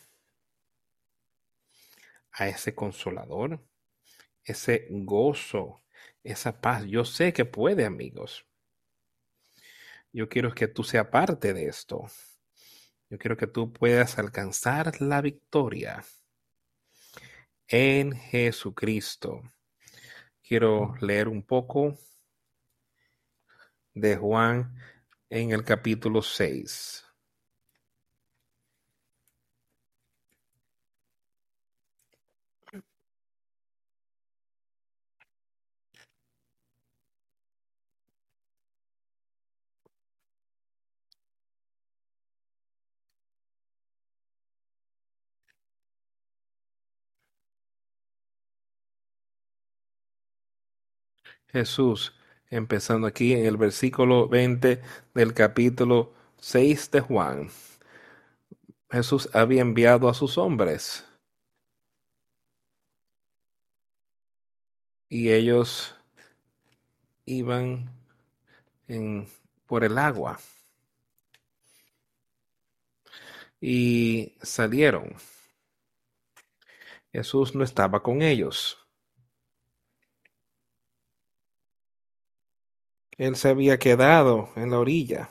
a ese consolador, ese gozo, esa paz? Yo sé que puede, amigos. Yo quiero que tú seas parte de esto. Yo quiero que tú puedas alcanzar la victoria en Jesucristo. Quiero leer un poco de Juan en el capítulo 6. Jesús empezando aquí en el versículo 20 del capítulo 6 de Juan. Jesús había enviado a sus hombres y ellos iban en, por el agua y salieron. Jesús no estaba con ellos. Él se había quedado en la orilla,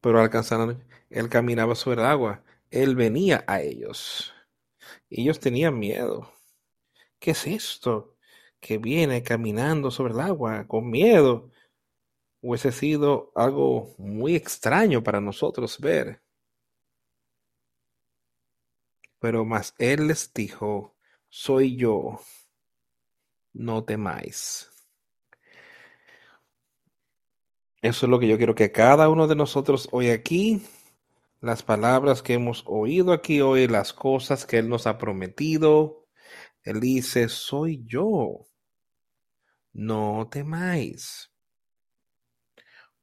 pero alcanzaron, él caminaba sobre el agua, él venía a ellos. Ellos tenían miedo. ¿Qué es esto? Que viene caminando sobre el agua con miedo. Hubiese sido algo muy extraño para nosotros ver. Pero más él les dijo, soy yo, no temáis. Eso es lo que yo quiero que cada uno de nosotros hoy aquí, las palabras que hemos oído aquí hoy, las cosas que Él nos ha prometido, Él dice, soy yo. No temáis.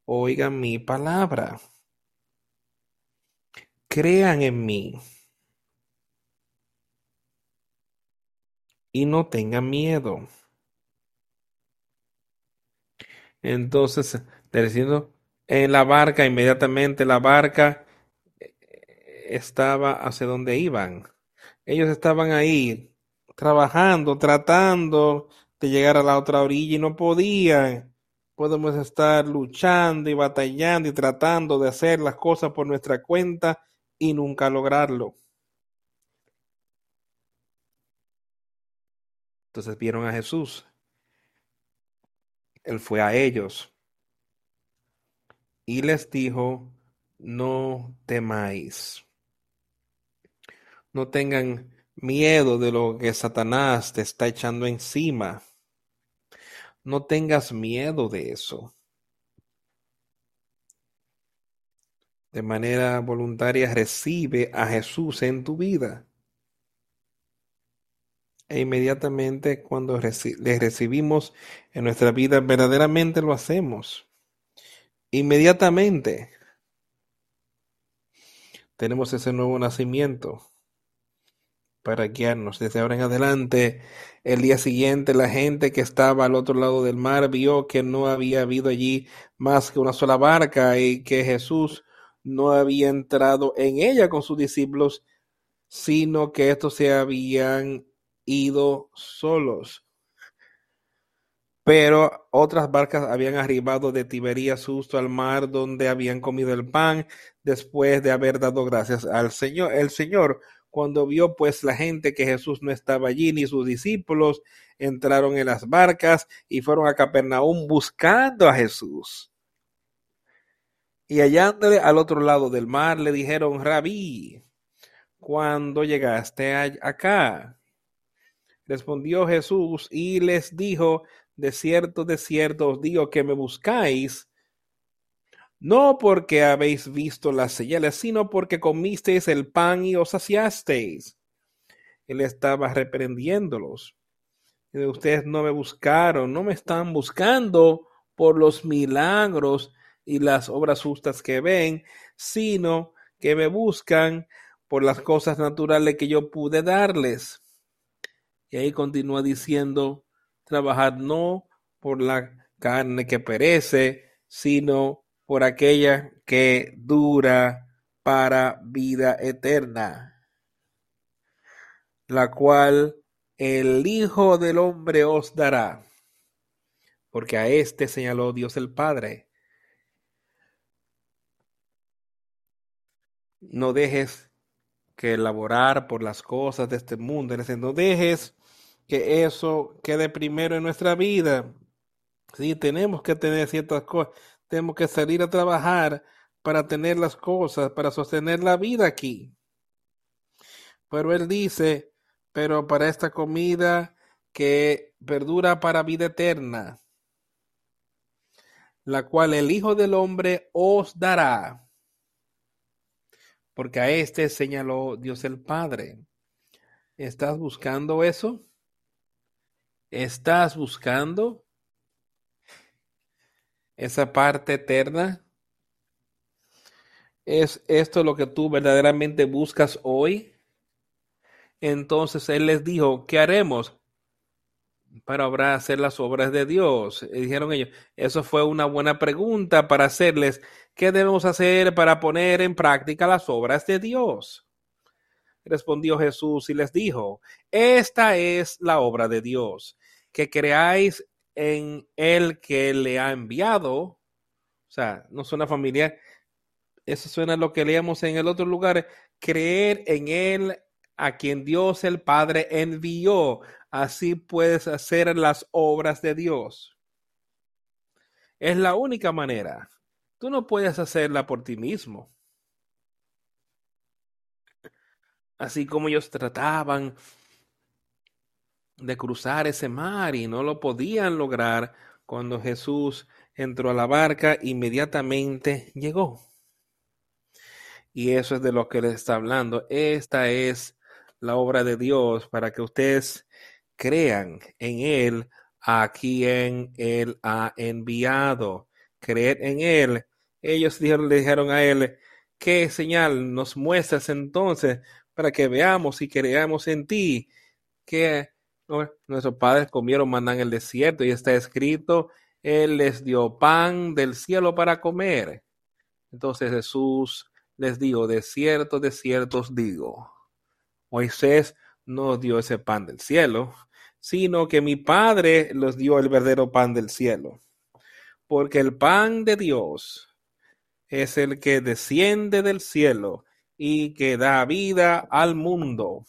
Oigan mi palabra. Crean en mí. Y no tengan miedo. Entonces, en la barca, inmediatamente la barca eh, estaba hacia donde iban. Ellos estaban ahí trabajando, tratando de llegar a la otra orilla y no podían. Podemos estar luchando y batallando y tratando de hacer las cosas por nuestra cuenta y nunca lograrlo. Entonces vieron a Jesús. Él fue a ellos y les dijo, no temáis. No tengan miedo de lo que Satanás te está echando encima. No tengas miedo de eso. De manera voluntaria recibe a Jesús en tu vida. E inmediatamente cuando le recibimos en nuestra vida, verdaderamente lo hacemos. Inmediatamente tenemos ese nuevo nacimiento para guiarnos. Desde ahora en adelante, el día siguiente, la gente que estaba al otro lado del mar vio que no había habido allí más que una sola barca y que Jesús no había entrado en ella con sus discípulos, sino que estos se habían ido solos. Pero otras barcas habían arribado de Tiberías justo al mar donde habían comido el pan después de haber dado gracias al Señor. El Señor cuando vio pues la gente que Jesús no estaba allí ni sus discípulos, entraron en las barcas y fueron a Capernaum buscando a Jesús. Y hallándole al otro lado del mar, le dijeron, Rabí, ¿cuándo llegaste acá? Respondió Jesús y les dijo, de cierto, de cierto os digo que me buscáis no porque habéis visto las señales, sino porque comisteis el pan y os saciasteis. Él estaba reprendiéndolos. Ustedes no me buscaron, no me están buscando por los milagros y las obras justas que ven, sino que me buscan por las cosas naturales que yo pude darles. Y ahí continúa diciendo, trabajad no por la carne que perece, sino por aquella que dura para vida eterna, la cual el Hijo del Hombre os dará, porque a éste señaló Dios el Padre. No dejes que elaborar por las cosas de este mundo, no dejes que eso quede primero en nuestra vida. Sí, tenemos que tener ciertas cosas tenemos que salir a trabajar para tener las cosas, para sostener la vida aquí. Pero él dice, pero para esta comida que perdura para vida eterna, la cual el Hijo del Hombre os dará, porque a este señaló Dios el Padre. ¿Estás buscando eso? ¿Estás buscando esa parte eterna? ¿Es esto lo que tú verdaderamente buscas hoy? Entonces él les dijo, ¿qué haremos para obrar, hacer las obras de Dios? Y dijeron ellos, eso fue una buena pregunta para hacerles, ¿qué debemos hacer para poner en práctica las obras de Dios? Respondió Jesús y les dijo, esta es la obra de Dios, que creáis en el que le ha enviado. O sea, no suena familiar. Eso suena a lo que leemos en el otro lugar. Creer en él a quien Dios el Padre envió. Así puedes hacer las obras de Dios. Es la única manera. Tú no puedes hacerla por ti mismo. Así como ellos trataban de cruzar ese mar y no lo podían lograr cuando Jesús entró a la barca, inmediatamente llegó. Y eso es de lo que le está hablando. Esta es la obra de Dios para que ustedes crean en Él a quien Él ha enviado. Creer en Él. Ellos dijeron, le dijeron a Él, ¿qué señal nos muestras entonces para que veamos y creamos en ti? Nuestros padres comieron maná en el desierto y está escrito, Él les dio pan del cielo para comer. Entonces Jesús les dijo, de cierto, de cierto os digo, Moisés no dio ese pan del cielo, sino que mi Padre los dio el verdadero pan del cielo. Porque el pan de Dios es el que desciende del cielo y que da vida al mundo.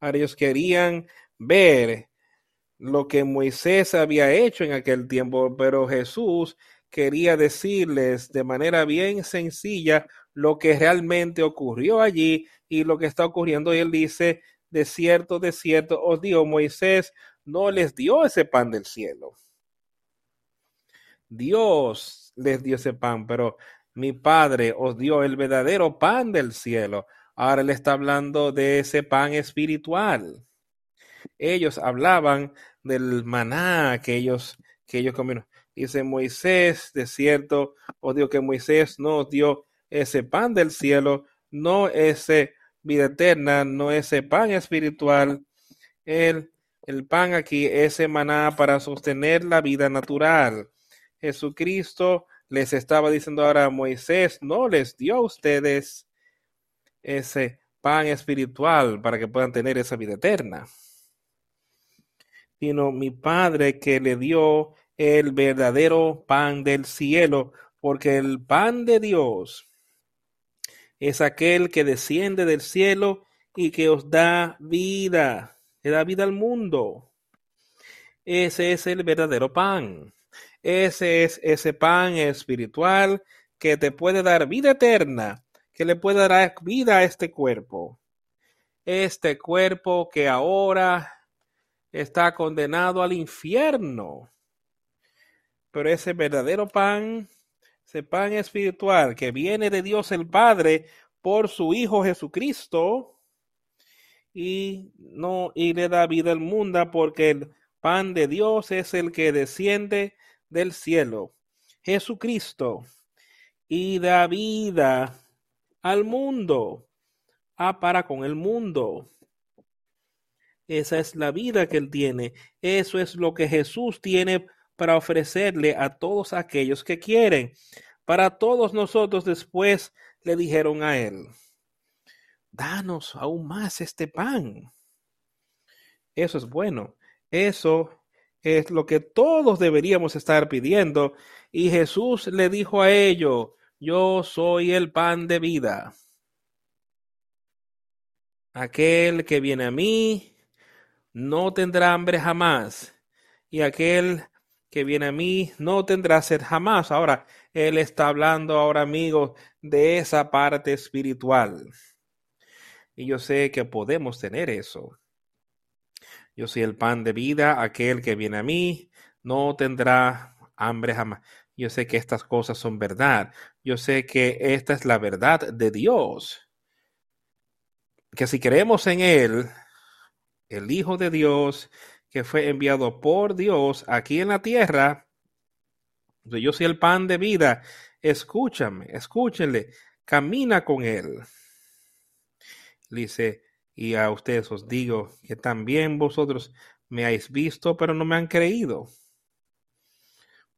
Ahora ellos querían ver lo que Moisés había hecho en aquel tiempo, pero Jesús quería decirles de manera bien sencilla lo que realmente ocurrió allí y lo que está ocurriendo. Y él dice, de cierto, de cierto, os digo, Moisés no les dio ese pan del cielo. Dios les dio ese pan, pero mi Padre os dio el verdadero pan del cielo. Ahora él está hablando de ese pan espiritual. Ellos hablaban del maná que ellos, que ellos comieron. Dice Moisés, de cierto, os digo que Moisés nos dio ese pan del cielo, no ese vida eterna, no ese pan espiritual. El, el pan aquí, ese maná para sostener la vida natural. Jesucristo les estaba diciendo ahora Moisés, no les dio a ustedes ese pan espiritual para que puedan tener esa vida eterna, sino mi Padre que le dio el verdadero pan del cielo, porque el pan de Dios es aquel que desciende del cielo y que os da vida, le da vida al mundo. Ese es el verdadero pan. Ese es ese pan espiritual que te puede dar vida eterna, que le puede dar vida a este cuerpo. Este cuerpo que ahora está condenado al infierno. Pero ese verdadero pan, ese pan espiritual que viene de Dios el Padre por su Hijo Jesucristo, y no y le da vida al mundo porque el pan de Dios es el que desciende del cielo, Jesucristo, y da vida al mundo, a para con el mundo. Esa es la vida que él tiene. Eso es lo que Jesús tiene para ofrecerle a todos aquellos que quieren. Para todos nosotros después le dijeron a él, danos aún más este pan. Eso es bueno. Eso es lo que todos deberíamos estar pidiendo. Y Jesús le dijo a ellos, yo soy el pan de vida. Aquel que viene a mí no tendrá hambre jamás, y aquel que viene a mí no tendrá sed jamás. Ahora, Él está hablando ahora, amigos, de esa parte espiritual. Y yo sé que podemos tener eso. Yo soy el pan de vida, aquel que viene a mí no tendrá hambre jamás. Yo sé que estas cosas son verdad. Yo sé que esta es la verdad de Dios. Que si creemos en Él, el Hijo de Dios, que fue enviado por Dios aquí en la tierra. Yo soy el pan de vida. Escúchame, escúchenle, camina con él. Dice, y a ustedes os digo que también vosotros me habéis visto, pero no me han creído.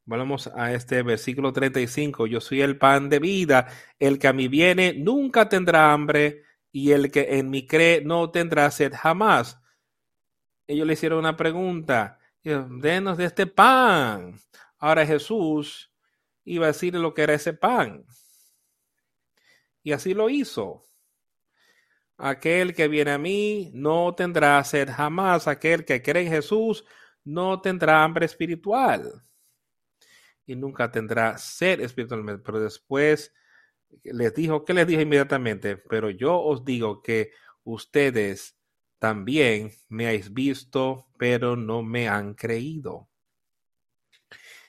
Vamos a este versículo 35. Yo soy el pan de vida. El que a mí viene nunca tendrá hambre, y el que en mí cree no tendrá sed jamás ellos le hicieron una pregunta, denos de este pan. Ahora Jesús iba a decirle lo que era ese pan. Y así lo hizo. Aquel que viene a mí no tendrá sed jamás. Aquel que cree en Jesús no tendrá hambre espiritual. Y nunca tendrá sed espiritualmente. Pero después les dijo, ¿qué les dijo inmediatamente? Pero yo os digo que ustedes también me habéis visto, pero no me han creído.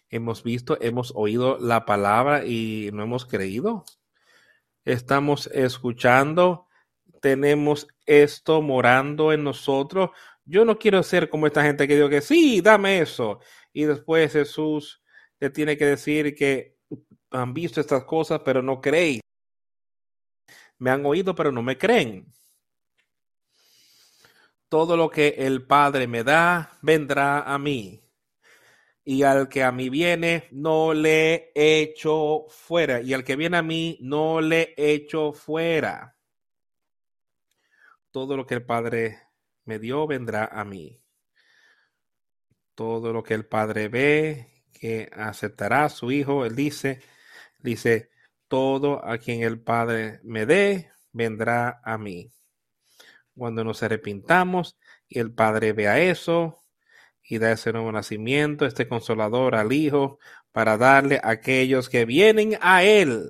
Hemos visto, hemos oído la palabra y no hemos creído. Estamos escuchando, tenemos esto morando en nosotros. Yo no quiero ser como esta gente que digo que sí, dame eso. Y después Jesús le tiene que decir que han visto estas cosas, pero no creéis. Me han oído, pero no me creen. Todo lo que el Padre me da, vendrá a mí y al que a mí viene, no le echo fuera. Y al que viene a mí, no le echo fuera. Todo lo que el Padre me dio, vendrá a mí. Todo lo que el Padre ve, que aceptará a su Hijo, él dice, dice, todo a quien el Padre me dé, vendrá a mí. Cuando nos arrepintamos y el Padre vea eso, y da ese nuevo nacimiento, este consolador al Hijo, para darle a aquellos que vienen a Él.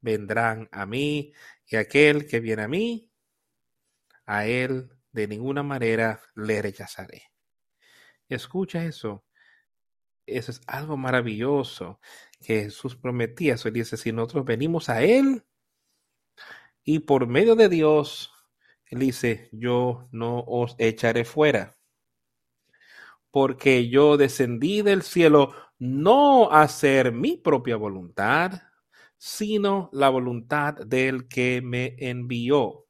Vendrán a mí, y aquel que viene a mí, a Él de ninguna manera le rechazaré. Escucha eso. Eso es algo maravilloso que Jesús prometía. Eso dice, si nosotros venimos a Él y por medio de Dios, dice, yo no os echaré fuera porque yo descendí del cielo no a hacer mi propia voluntad, sino la voluntad del que me envió.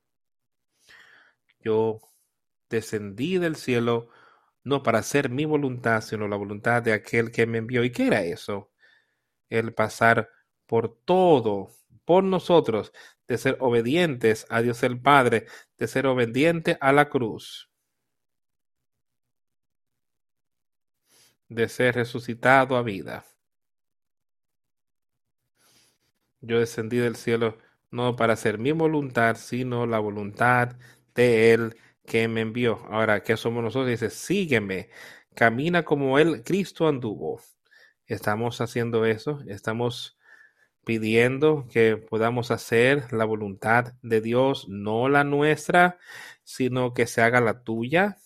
Yo descendí del cielo no para hacer mi voluntad, sino la voluntad de aquel que me envió. ¿Y qué era eso? El pasar por todo, por nosotros, de ser obedientes a Dios el Padre, de ser obediente a la cruz. de ser resucitado a vida. Yo descendí del cielo no para hacer mi voluntad, sino la voluntad de Él que me envió. Ahora, ¿qué somos nosotros? Dice, sígueme, camina como Él, Cristo anduvo. Estamos haciendo eso, estamos pidiendo que podamos hacer la voluntad de Dios, no la nuestra, sino que se haga la tuya.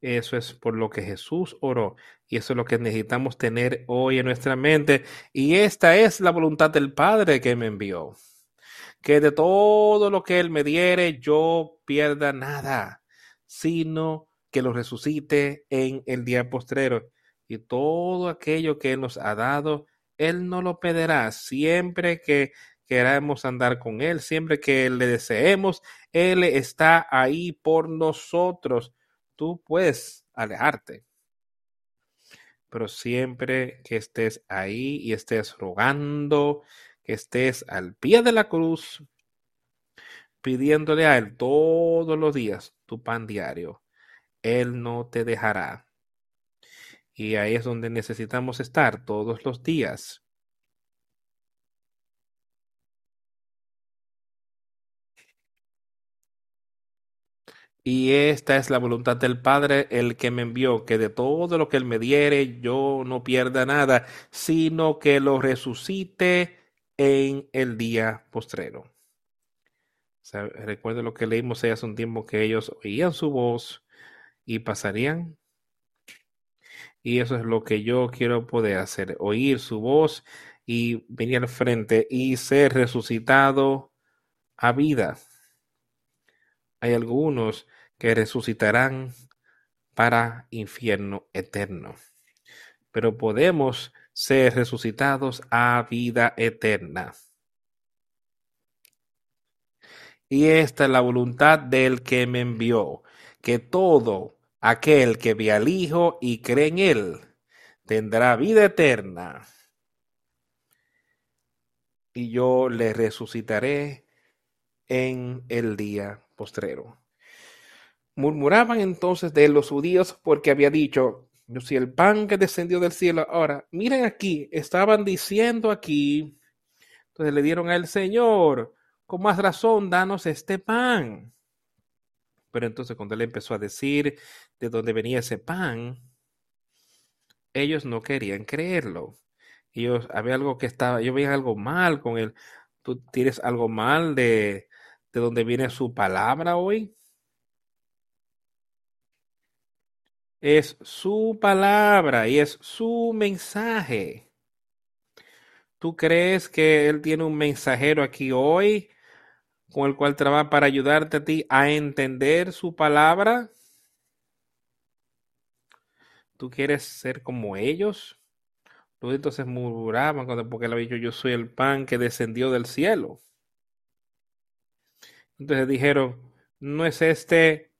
Eso es por lo que Jesús oró y eso es lo que necesitamos tener hoy en nuestra mente. Y esta es la voluntad del Padre que me envió. Que de todo lo que Él me diere yo pierda nada, sino que lo resucite en el día postrero. Y todo aquello que Él nos ha dado, Él no lo perderá. Siempre que queramos andar con Él, siempre que le deseemos, Él está ahí por nosotros tú puedes alejarte. Pero siempre que estés ahí y estés rogando, que estés al pie de la cruz, pidiéndole a Él todos los días tu pan diario, Él no te dejará. Y ahí es donde necesitamos estar todos los días. Y esta es la voluntad del Padre, el que me envió, que de todo lo que Él me diere yo no pierda nada, sino que lo resucite en el día postrero. Recuerda lo que leímos hace un tiempo, que ellos oían su voz y pasarían. Y eso es lo que yo quiero poder hacer, oír su voz y venir al frente y ser resucitado a vida. Hay algunos que resucitarán para infierno eterno. Pero podemos ser resucitados a vida eterna. Y esta es la voluntad del que me envió, que todo aquel que ve al Hijo y cree en Él tendrá vida eterna. Y yo le resucitaré en el día postrero. Murmuraban entonces de los judíos porque había dicho, yo soy el pan que descendió del cielo. Ahora, miren aquí, estaban diciendo aquí, entonces le dieron al Señor, con más razón, danos este pan. Pero entonces cuando él empezó a decir de dónde venía ese pan, ellos no querían creerlo. Ellos, había algo que estaba, yo veía algo mal con él. ¿Tú tienes algo mal de, de dónde viene su palabra hoy? Es su palabra y es su mensaje. ¿Tú crees que Él tiene un mensajero aquí hoy con el cual trabaja para ayudarte a ti a entender su palabra? ¿Tú quieres ser como ellos? Los entonces murmuraban porque él había dicho, yo soy el pan que descendió del cielo. Entonces dijeron, ¿no es este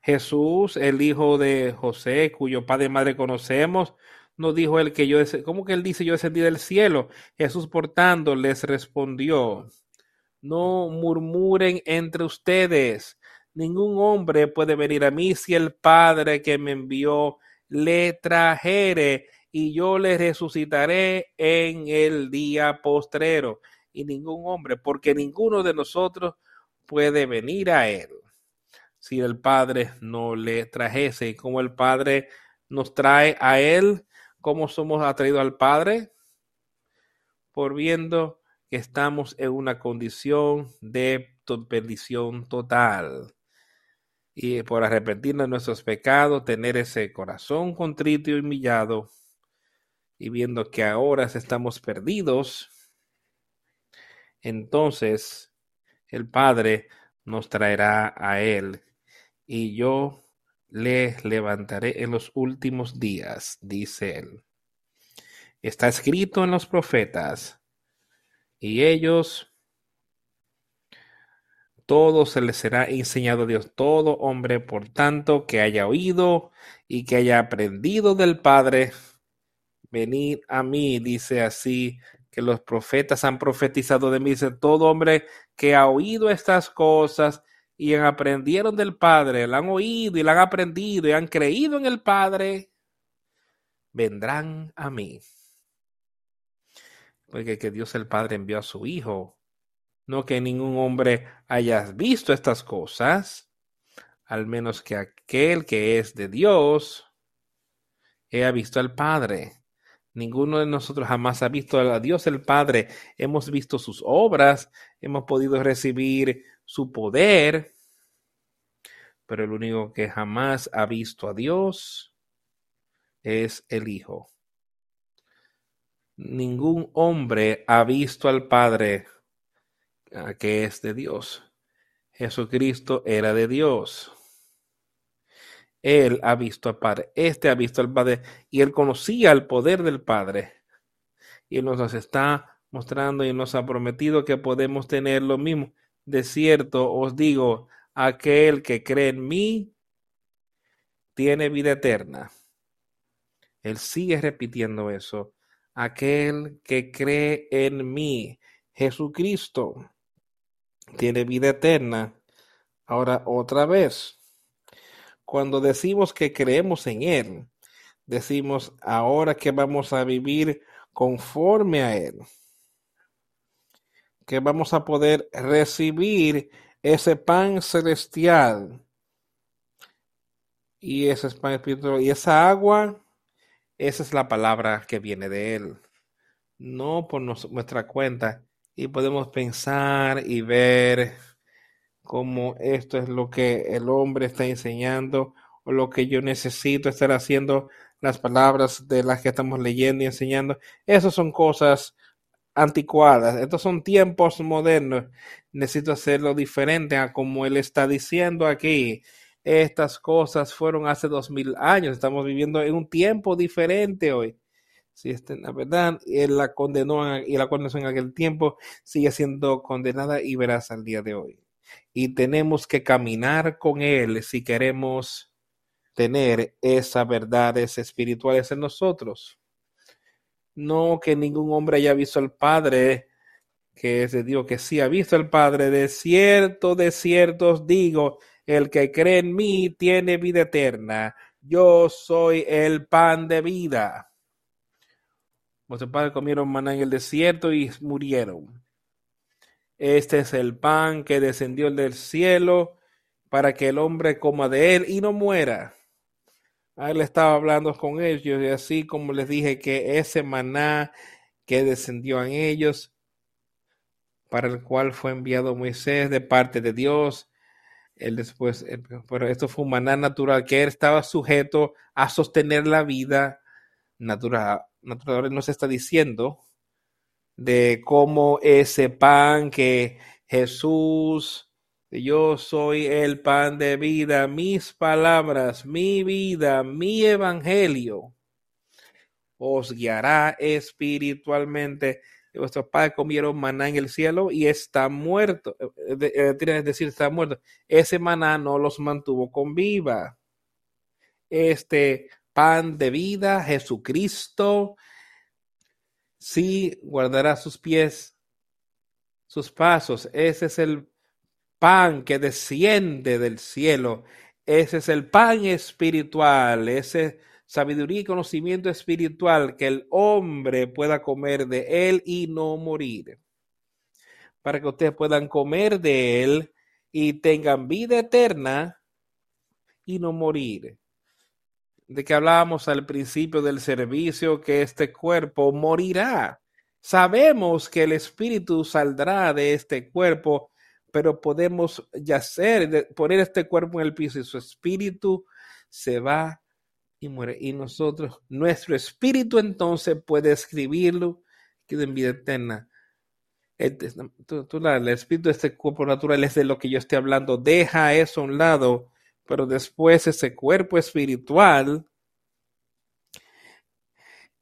Jesús, el hijo de José, cuyo padre y madre conocemos? No dijo él que yo, ¿cómo que él dice yo descendí del cielo? Jesús, por tanto, les respondió, no murmuren entre ustedes. Ningún hombre puede venir a mí si el Padre que me envió le trajere y yo le resucitaré en el día postrero. Y ningún hombre, porque ninguno de nosotros puede venir a él si el Padre no le trajese. Y como el Padre nos trae a él, ¿cómo somos atraídos al Padre? Por viendo que estamos en una condición de perdición total. Y por arrepentirnos de nuestros pecados, tener ese corazón contrito y humillado, y viendo que ahora estamos perdidos, entonces el Padre nos traerá a Él, y yo le levantaré en los últimos días, dice Él. Está escrito en los profetas, y ellos, todo se les será enseñado a Dios, todo hombre, por tanto, que haya oído y que haya aprendido del Padre, venid a mí, dice así que los profetas han profetizado de mí, dice todo hombre que ha oído estas cosas y aprendieron del Padre, la han oído y la han aprendido y han creído en el Padre, vendrán a mí. Porque que Dios el Padre envió a su Hijo, no que ningún hombre haya visto estas cosas, al menos que aquel que es de Dios haya visto al Padre. Ninguno de nosotros jamás ha visto a Dios el Padre. Hemos visto sus obras, hemos podido recibir su poder, pero el único que jamás ha visto a Dios es el Hijo. Ningún hombre ha visto al Padre que es de Dios. Jesucristo era de Dios. Él ha visto al Padre, este ha visto al Padre y él conocía el poder del Padre. Y él nos está mostrando y nos ha prometido que podemos tener lo mismo. De cierto os digo, aquel que cree en mí tiene vida eterna. Él sigue repitiendo eso. Aquel que cree en mí, Jesucristo, tiene vida eterna. Ahora otra vez, cuando decimos que creemos en Él, decimos ahora que vamos a vivir conforme a Él, que vamos a poder recibir ese pan celestial y ese pan espiritual y esa agua, esa es la palabra que viene de Él, no por nuestra cuenta. Y podemos pensar y ver como esto es lo que el hombre está enseñando o lo que yo necesito estar haciendo, las palabras de las que estamos leyendo y enseñando, esas son cosas anticuadas, estos son tiempos modernos, necesito hacerlo diferente a como él está diciendo aquí. Estas cosas fueron hace dos mil años, estamos viviendo en un tiempo diferente hoy. Si es la verdad, él la condenó y la condenó en aquel tiempo, sigue siendo condenada y verás al día de hoy y tenemos que caminar con Él si queremos tener esas verdades espirituales en nosotros. No que ningún hombre haya visto al Padre, que es de Dios, que sí ha visto al Padre. De cierto, de cierto os digo, el que cree en mí tiene vida eterna. Yo soy el pan de vida. Vuestros padres comieron maná en el desierto y murieron. Este es el pan que descendió del cielo para que el hombre coma de él y no muera. Él estaba hablando con ellos y así como les dije que ese maná que descendió en ellos, para el cual fue enviado Moisés de parte de Dios, él después, eh, pero esto fue un maná natural, que él estaba sujeto a sostener la vida natural. Natural nos está diciendo de cómo ese pan que Jesús, yo soy el pan de vida, mis palabras, mi vida, mi evangelio, os guiará espiritualmente vuestros padres comieron maná en el cielo y está muerto, eh, eh, es decir, está muerto. Ese maná no los mantuvo con viva. Este pan de vida, Jesucristo, sí guardará sus pies, sus pasos. Ese es el pan que desciende del cielo. Ese es el pan espiritual, ese sabiduría y conocimiento espiritual que el hombre pueda comer de él y no morir. Para que ustedes puedan comer de él y tengan vida eterna y no morir. De que hablábamos al principio del servicio, que este cuerpo morirá. Sabemos que el espíritu saldrá de este cuerpo, pero podemos yacer, poner este cuerpo en el piso y su espíritu se va y muere. Y nosotros, nuestro espíritu entonces puede escribirlo que en vida eterna. El, el espíritu de este cuerpo natural es de lo que yo estoy hablando. Deja eso a un lado, pero después ese cuerpo espiritual,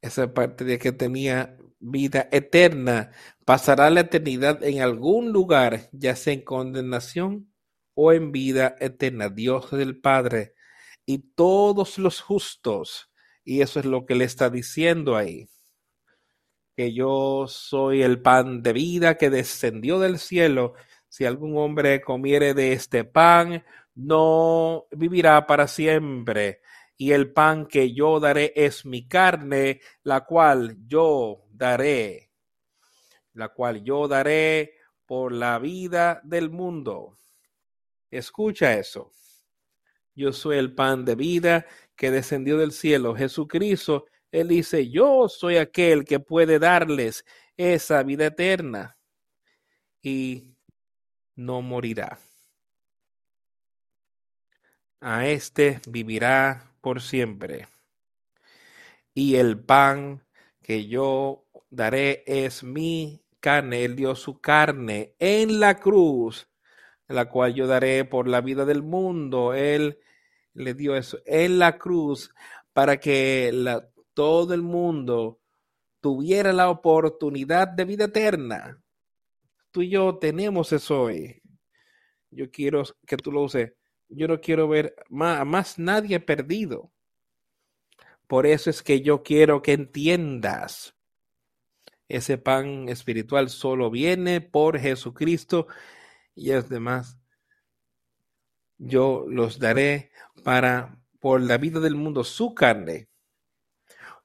esa parte de que tenía vida eterna, pasará la eternidad en algún lugar, ya sea en condenación o en vida eterna. Dios del Padre y todos los justos. Y eso es lo que le está diciendo ahí. Que yo soy el pan de vida que descendió del cielo. Si algún hombre comiere de este pan, no vivirá para siempre. Y el pan que yo daré es mi carne, la cual yo daré, la cual yo daré por la vida del mundo. Escucha eso yo soy el pan de vida que descendió del cielo. Jesucristo, Él dice, yo soy aquel que puede darles esa vida eterna y no morirá. A éste vivirá por siempre. Y el pan que yo daré es mi carne. Él dio su carne en la cruz, la cual yo daré por la vida del mundo. Él le dio eso en la cruz para que todo el mundo tuviera la oportunidad de vida eterna. Tú y yo tenemos eso hoy. Yo quiero que tú lo uses. Yo no quiero ver más, más nadie perdido. Por eso es que yo quiero que entiendas. Ese pan espiritual solo viene por Jesucristo y es demás yo los daré para por la vida del mundo su carne.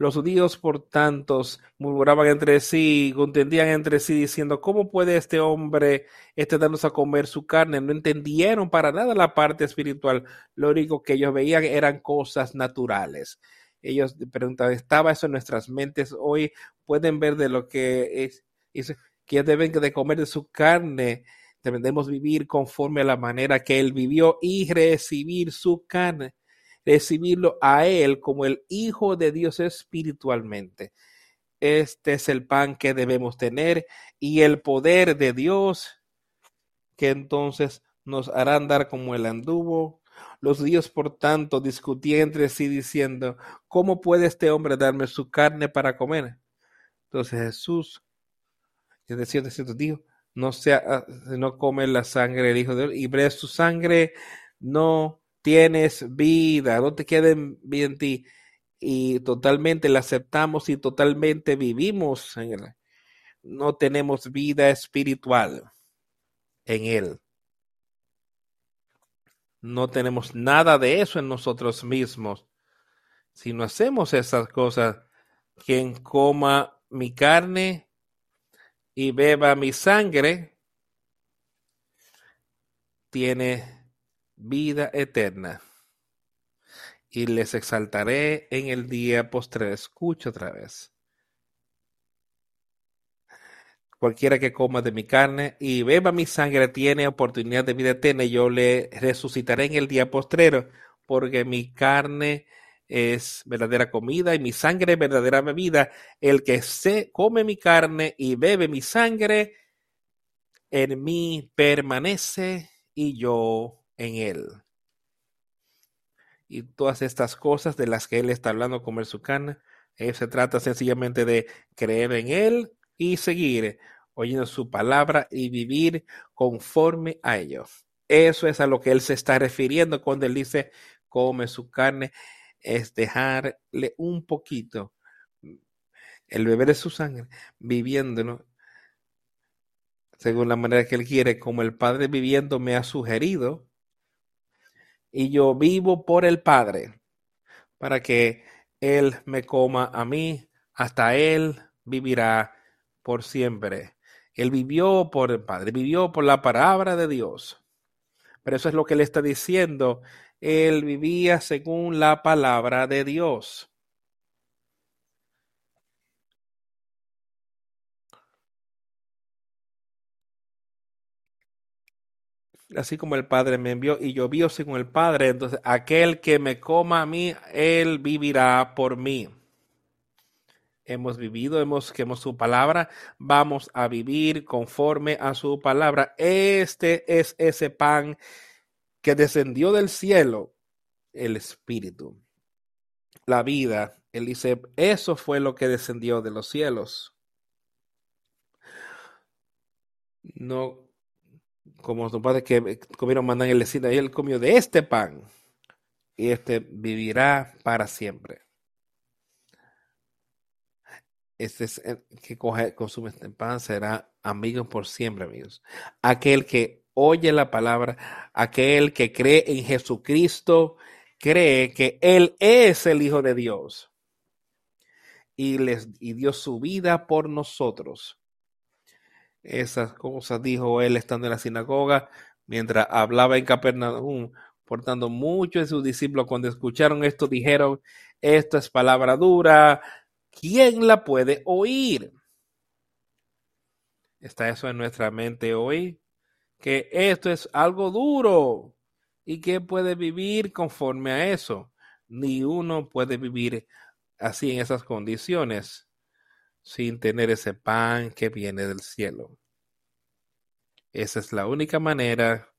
Los judíos, por tanto, murmuraban entre sí, contendían entre sí, diciendo, ¿cómo puede este hombre este darnos a comer su carne? No entendieron para nada la parte espiritual. Lo único que ellos veían eran cosas naturales. Ellos preguntaban, ¿estaba eso en nuestras mentes hoy? Pueden ver de lo que es, es que deben de comer de su carne Debemos vivir conforme a la manera que Él vivió y recibir su carne, recibirlo a Él como el Hijo de Dios espiritualmente. Este es el pan que debemos tener y el poder de Dios que entonces nos hará andar como el anduvo. Los dios, por tanto, discutían entre sí diciendo, ¿cómo puede este hombre darme su carne para comer? Entonces Jesús, es decir, Dios, no sea, ah, no come la sangre del Hijo de Dios y ves su sangre, no tienes vida, no te queda bien en ti. Y totalmente la aceptamos y totalmente vivimos en él. No tenemos vida espiritual en él. No tenemos nada de eso en nosotros mismos. Si no hacemos esas cosas, quien coma mi carne y beba mi sangre, tiene vida eterna. Y les exaltaré en el día postre. Escucha otra vez. Cualquiera que coma de mi carne y beba mi sangre tiene oportunidad de vida eterna yo le resucitaré en el día postrero, porque mi carne es verdadera comida y mi sangre es verdadera bebida. El que se come mi carne y bebe mi sangre, en mí permanece y yo en él. Y todas estas cosas de las que él está hablando, comer su eh, se trata sencillamente de creer en él y seguir oyendo su palabra y vivir conforme a ello. Eso es a lo que él se está refiriendo cuando él dice come su carne, es dejarle un poquito el beber de su sangre, viviéndolo según la manera que él quiere, como el Padre viviendo me ha sugerido, y yo vivo por el Padre, para que Él me coma a mí, hasta Él vivirá por siempre. Él vivió por el Padre, vivió por la palabra de Dios. Pero eso es lo que él está diciendo. Él vivía según la palabra de Dios. Así como el Padre me envió y yo vivo según el Padre, entonces aquel que me coma a mí, él vivirá por mí. Hemos vivido, hemos que su palabra, vamos a vivir conforme a su palabra. Este es ese pan que descendió del cielo, el Espíritu, la vida. Él dice, eso fue lo que descendió de los cielos. No como su padre que comieron maná en el desierto, y él comió de este pan, y este vivirá para siempre. Este es el que coge, consume este pan será amigo por siempre, amigos. Aquel que oye la palabra, aquel que cree en Jesucristo, cree que Él es el Hijo de Dios y, les, y dio su vida por nosotros esas cosas dijo él estando en la sinagoga mientras hablaba en Capernaum. Por tanto, muchos de sus discípulos cuando escucharon esto dijeron, esto es palabra dura, ¿quién la puede oír? ¿Está eso en nuestra mente hoy? Que esto es algo duro y que puede vivir conforme a eso. Ni uno puede vivir así en esas condiciones sin tener ese pan que viene del cielo. Esa es la única manera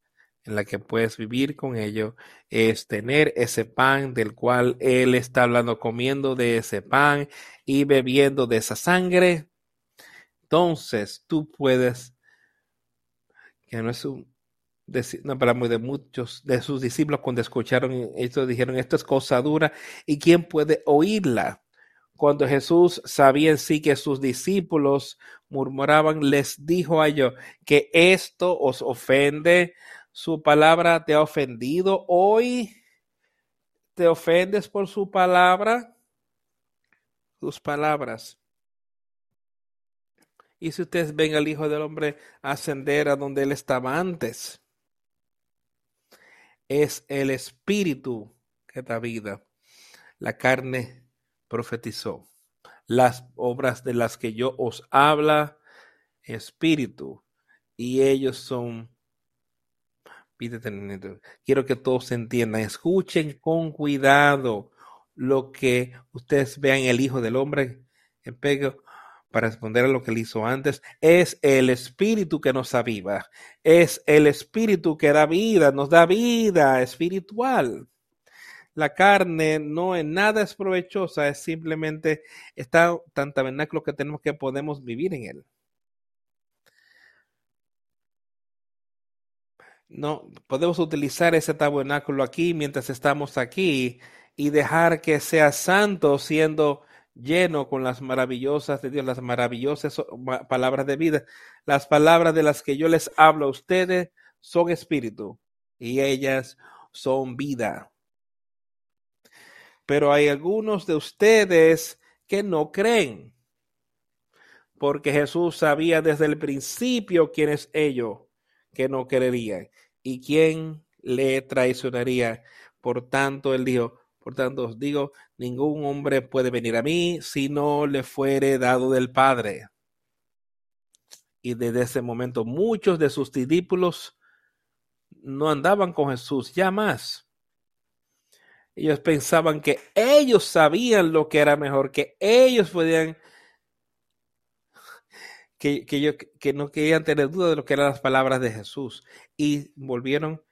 en la que puedes vivir con ello, es tener ese pan del cual Él está hablando, comiendo de ese pan y bebiendo de esa sangre. Entonces tú puedes, que no es un, no muy de muchos de sus discípulos cuando escucharon esto dijeron, esto es cosa dura, ¿y quién puede oírla? Cuando Jesús sabía en sí que sus discípulos murmuraban, les dijo a ellos que esto os ofende, su palabra te ha ofendido hoy. ¿Te ofendes por su palabra? Sus palabras. Y si ustedes ven al Hijo del Hombre ascender a donde él estaba antes, es el Espíritu que da vida. La carne profetizó. Las obras de las que yo os habla, espíritu, y ellos son Quiero que todos entiendan, escuchen con cuidado lo que ustedes vean el Hijo del Hombre en pego para responder a lo que él hizo antes. Es el Espíritu que nos aviva, es el Espíritu que da vida, nos da vida espiritual la carne no en nada es provechosa, es simplemente está tan tabernáculo que tenemos que podemos vivir en él. No, podemos utilizar ese tabernáculo aquí mientras estamos aquí y dejar que sea santo siendo lleno con las maravillosas de Dios, las maravillosas palabras de vida. Las palabras de las que yo les hablo a ustedes son espíritu y ellas son vida pero hay algunos de ustedes que no creen, porque Jesús sabía desde el principio quién es ellos que no creerían y quién le traicionaría. Por tanto, él dijo, por tanto os digo, ningún hombre puede venir a mí si no le fuere dado del Padre. Y desde ese momento muchos de sus discípulos no andaban con Jesús ya más. Ellos pensaban que ellos sabían lo que era mejor, que ellos podían, que, que, que no querían tener duda de lo que eran las palabras de Jesús. Y volvieron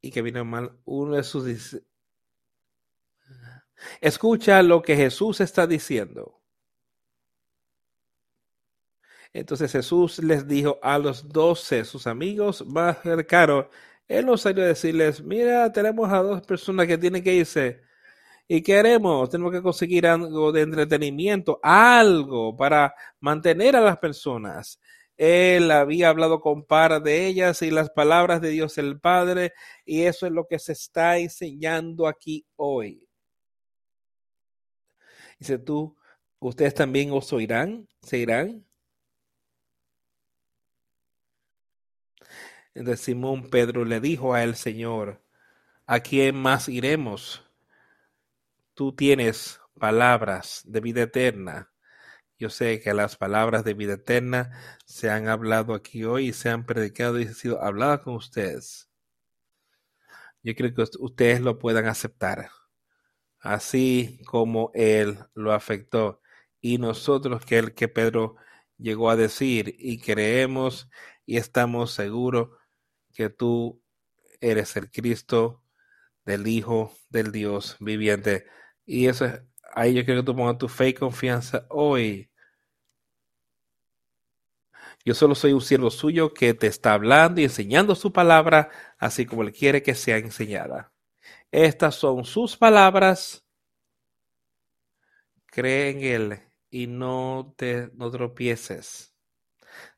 y que vino mal uno de sus discípulos. Escucha lo que Jesús está diciendo. Entonces Jesús les dijo a los doce, sus amigos más cercanos, él no salió a decirles, mira, tenemos a dos personas que tienen que irse y queremos, tenemos que conseguir algo de entretenimiento, algo para mantener a las personas. Él había hablado con par de ellas y las palabras de Dios el Padre, y eso es lo que se está enseñando aquí hoy. Dice tú, ustedes también os oirán, se irán. Entonces Simón Pedro le dijo a el Señor, ¿a quién más iremos? Tú tienes palabras de vida eterna. Yo sé que las palabras de vida eterna se han hablado aquí hoy y se han predicado y han sido con ustedes. Yo creo que ustedes lo puedan aceptar, así como Él lo afectó. Y nosotros que el que Pedro llegó a decir y creemos y estamos seguros que tú eres el Cristo del Hijo del Dios viviente. Y eso es, ahí yo quiero que tú pongas tu fe y confianza hoy. Yo solo soy un siervo suyo que te está hablando y enseñando su palabra, así como él quiere que sea enseñada. Estas son sus palabras. Cree en él y no te no tropieces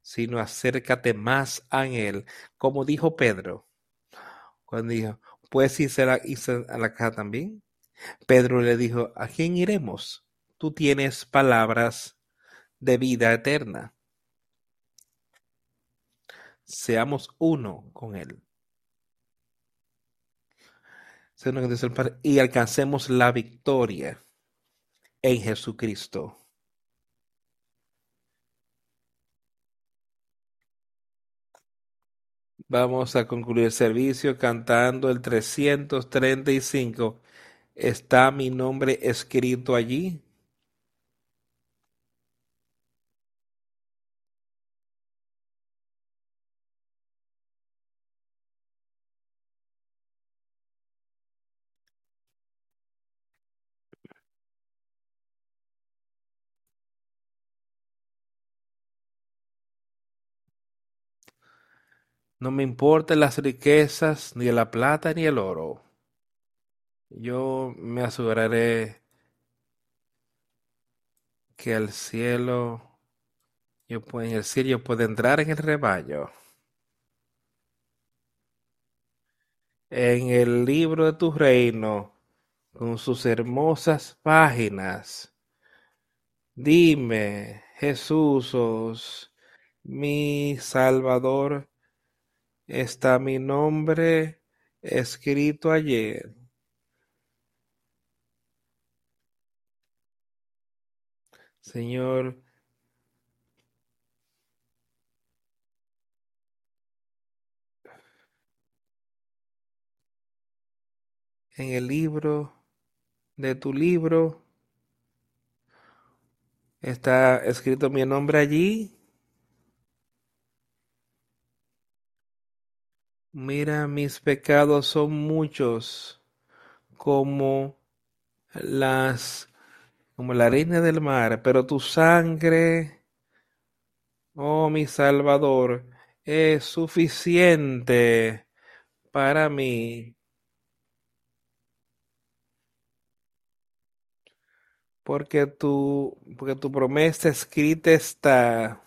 sino acércate más a Él, como dijo Pedro, cuando dijo, pues irse a la casa también. Pedro le dijo, ¿a quién iremos? Tú tienes palabras de vida eterna. Seamos uno con Él. Y alcancemos la victoria en Jesucristo. Vamos a concluir el servicio cantando el 335. ¿Está mi nombre escrito allí? No me importan las riquezas, ni la plata, ni el oro. Yo me aseguraré que el cielo, yo puedo, en el cielo yo puedo entrar en el rebaño. En el libro de tu reino, con sus hermosas páginas. Dime, Jesús, mi Salvador, está mi nombre escrito ayer. Señor, en el libro de tu libro está escrito mi nombre allí. Mira, mis pecados son muchos como las como la arena del mar, pero tu sangre, oh mi Salvador, es suficiente para mí. Porque tu, porque tu promesa escrita está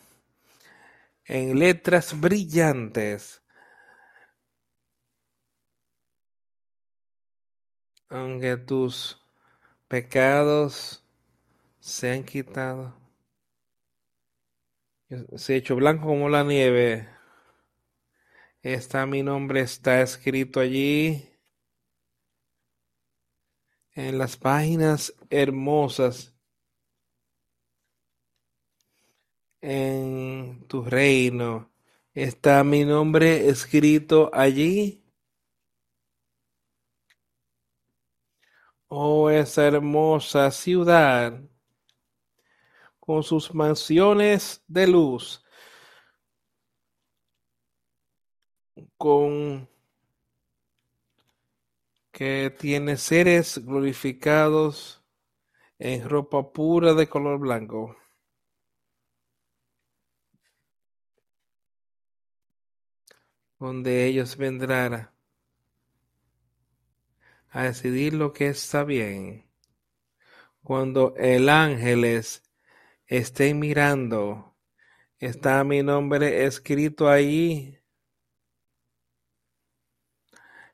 en letras brillantes aunque tus pecados se han quitado, se ha hecho blanco como la nieve. Está mi nombre, está escrito allí en las páginas hermosas en tu reino. ¿Está mi nombre escrito allí? Oh, esa hermosa ciudad con sus mansiones de luz, con que tiene seres glorificados en ropa pura de color blanco. donde ellos vendrán a decidir lo que está bien. Cuando el ángeles estén mirando, está mi nombre escrito allí.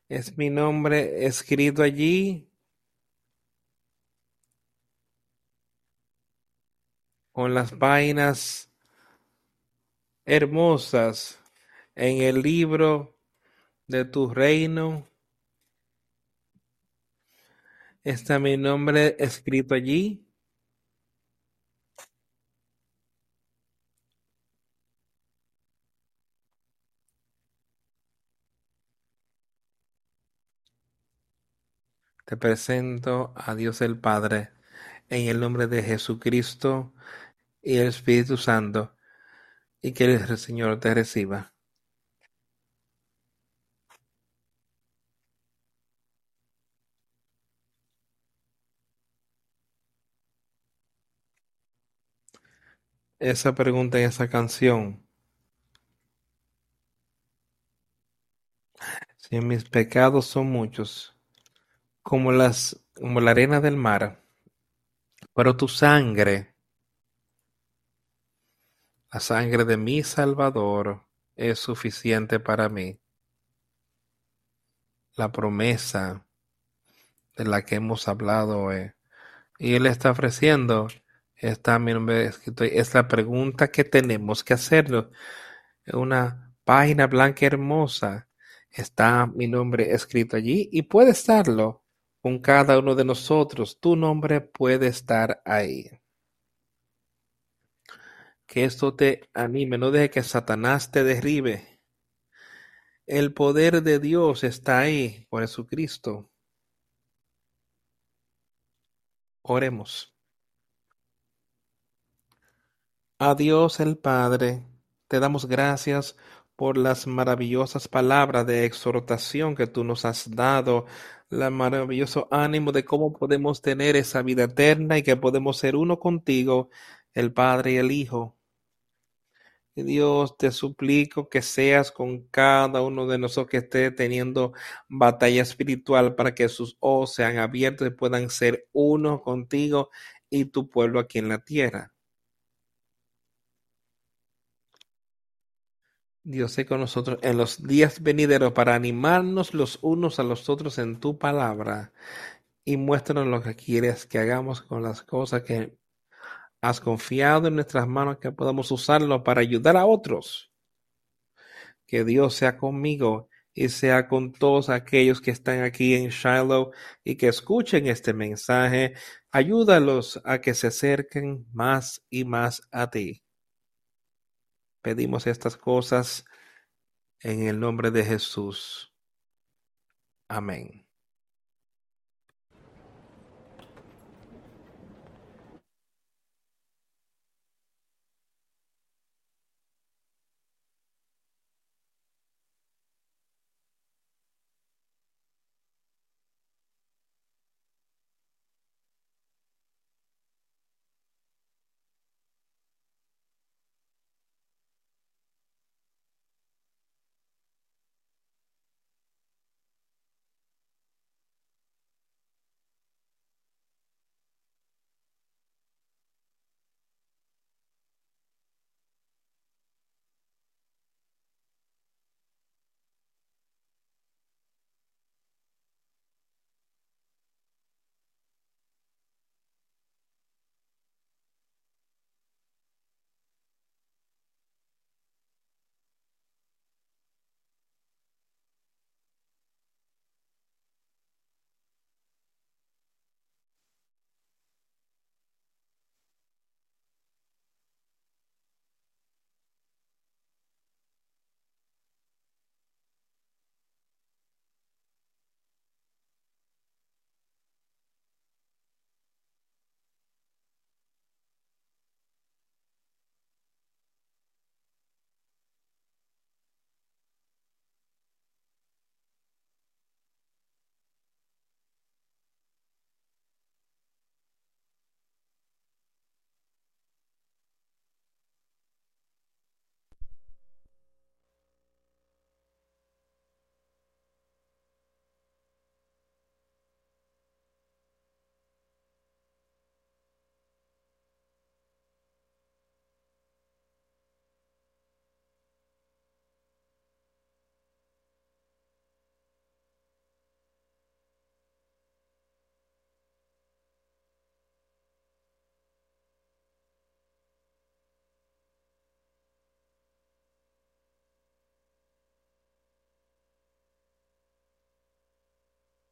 Es mi nombre escrito allí. Con las páginas hermosas en el libro de tu reino. Está mi nombre escrito allí. Te presento a Dios el Padre en el nombre de Jesucristo y el Espíritu Santo y que el Señor te reciba. Esa pregunta en esa canción. Si mis pecados son muchos, como las como la arena del mar, pero tu sangre, la sangre de mi Salvador, es suficiente para mí. La promesa de la que hemos hablado hoy. Y Él está ofreciendo Está mi nombre escrito. Es la pregunta que tenemos que hacerlo. Una página blanca hermosa. Está mi nombre escrito allí y puede estarlo con cada uno de nosotros. Tu nombre puede estar ahí. Que esto te anime, no deje que Satanás te derribe. El poder de Dios está ahí por Jesucristo. Oremos. A Dios el Padre, te damos gracias por las maravillosas palabras de exhortación que tú nos has dado, el maravilloso ánimo de cómo podemos tener esa vida eterna y que podemos ser uno contigo, el Padre y el Hijo. Dios, te suplico que seas con cada uno de nosotros que esté teniendo batalla espiritual para que sus ojos sean abiertos y puedan ser uno contigo y tu pueblo aquí en la tierra. Dios sé con nosotros en los días venideros para animarnos los unos a los otros en tu palabra y muéstranos lo que quieres que hagamos con las cosas que has confiado en nuestras manos, que podamos usarlo para ayudar a otros. Que Dios sea conmigo y sea con todos aquellos que están aquí en Shiloh y que escuchen este mensaje. Ayúdalos a que se acerquen más y más a ti. Pedimos estas cosas en el nombre de Jesús. Amén.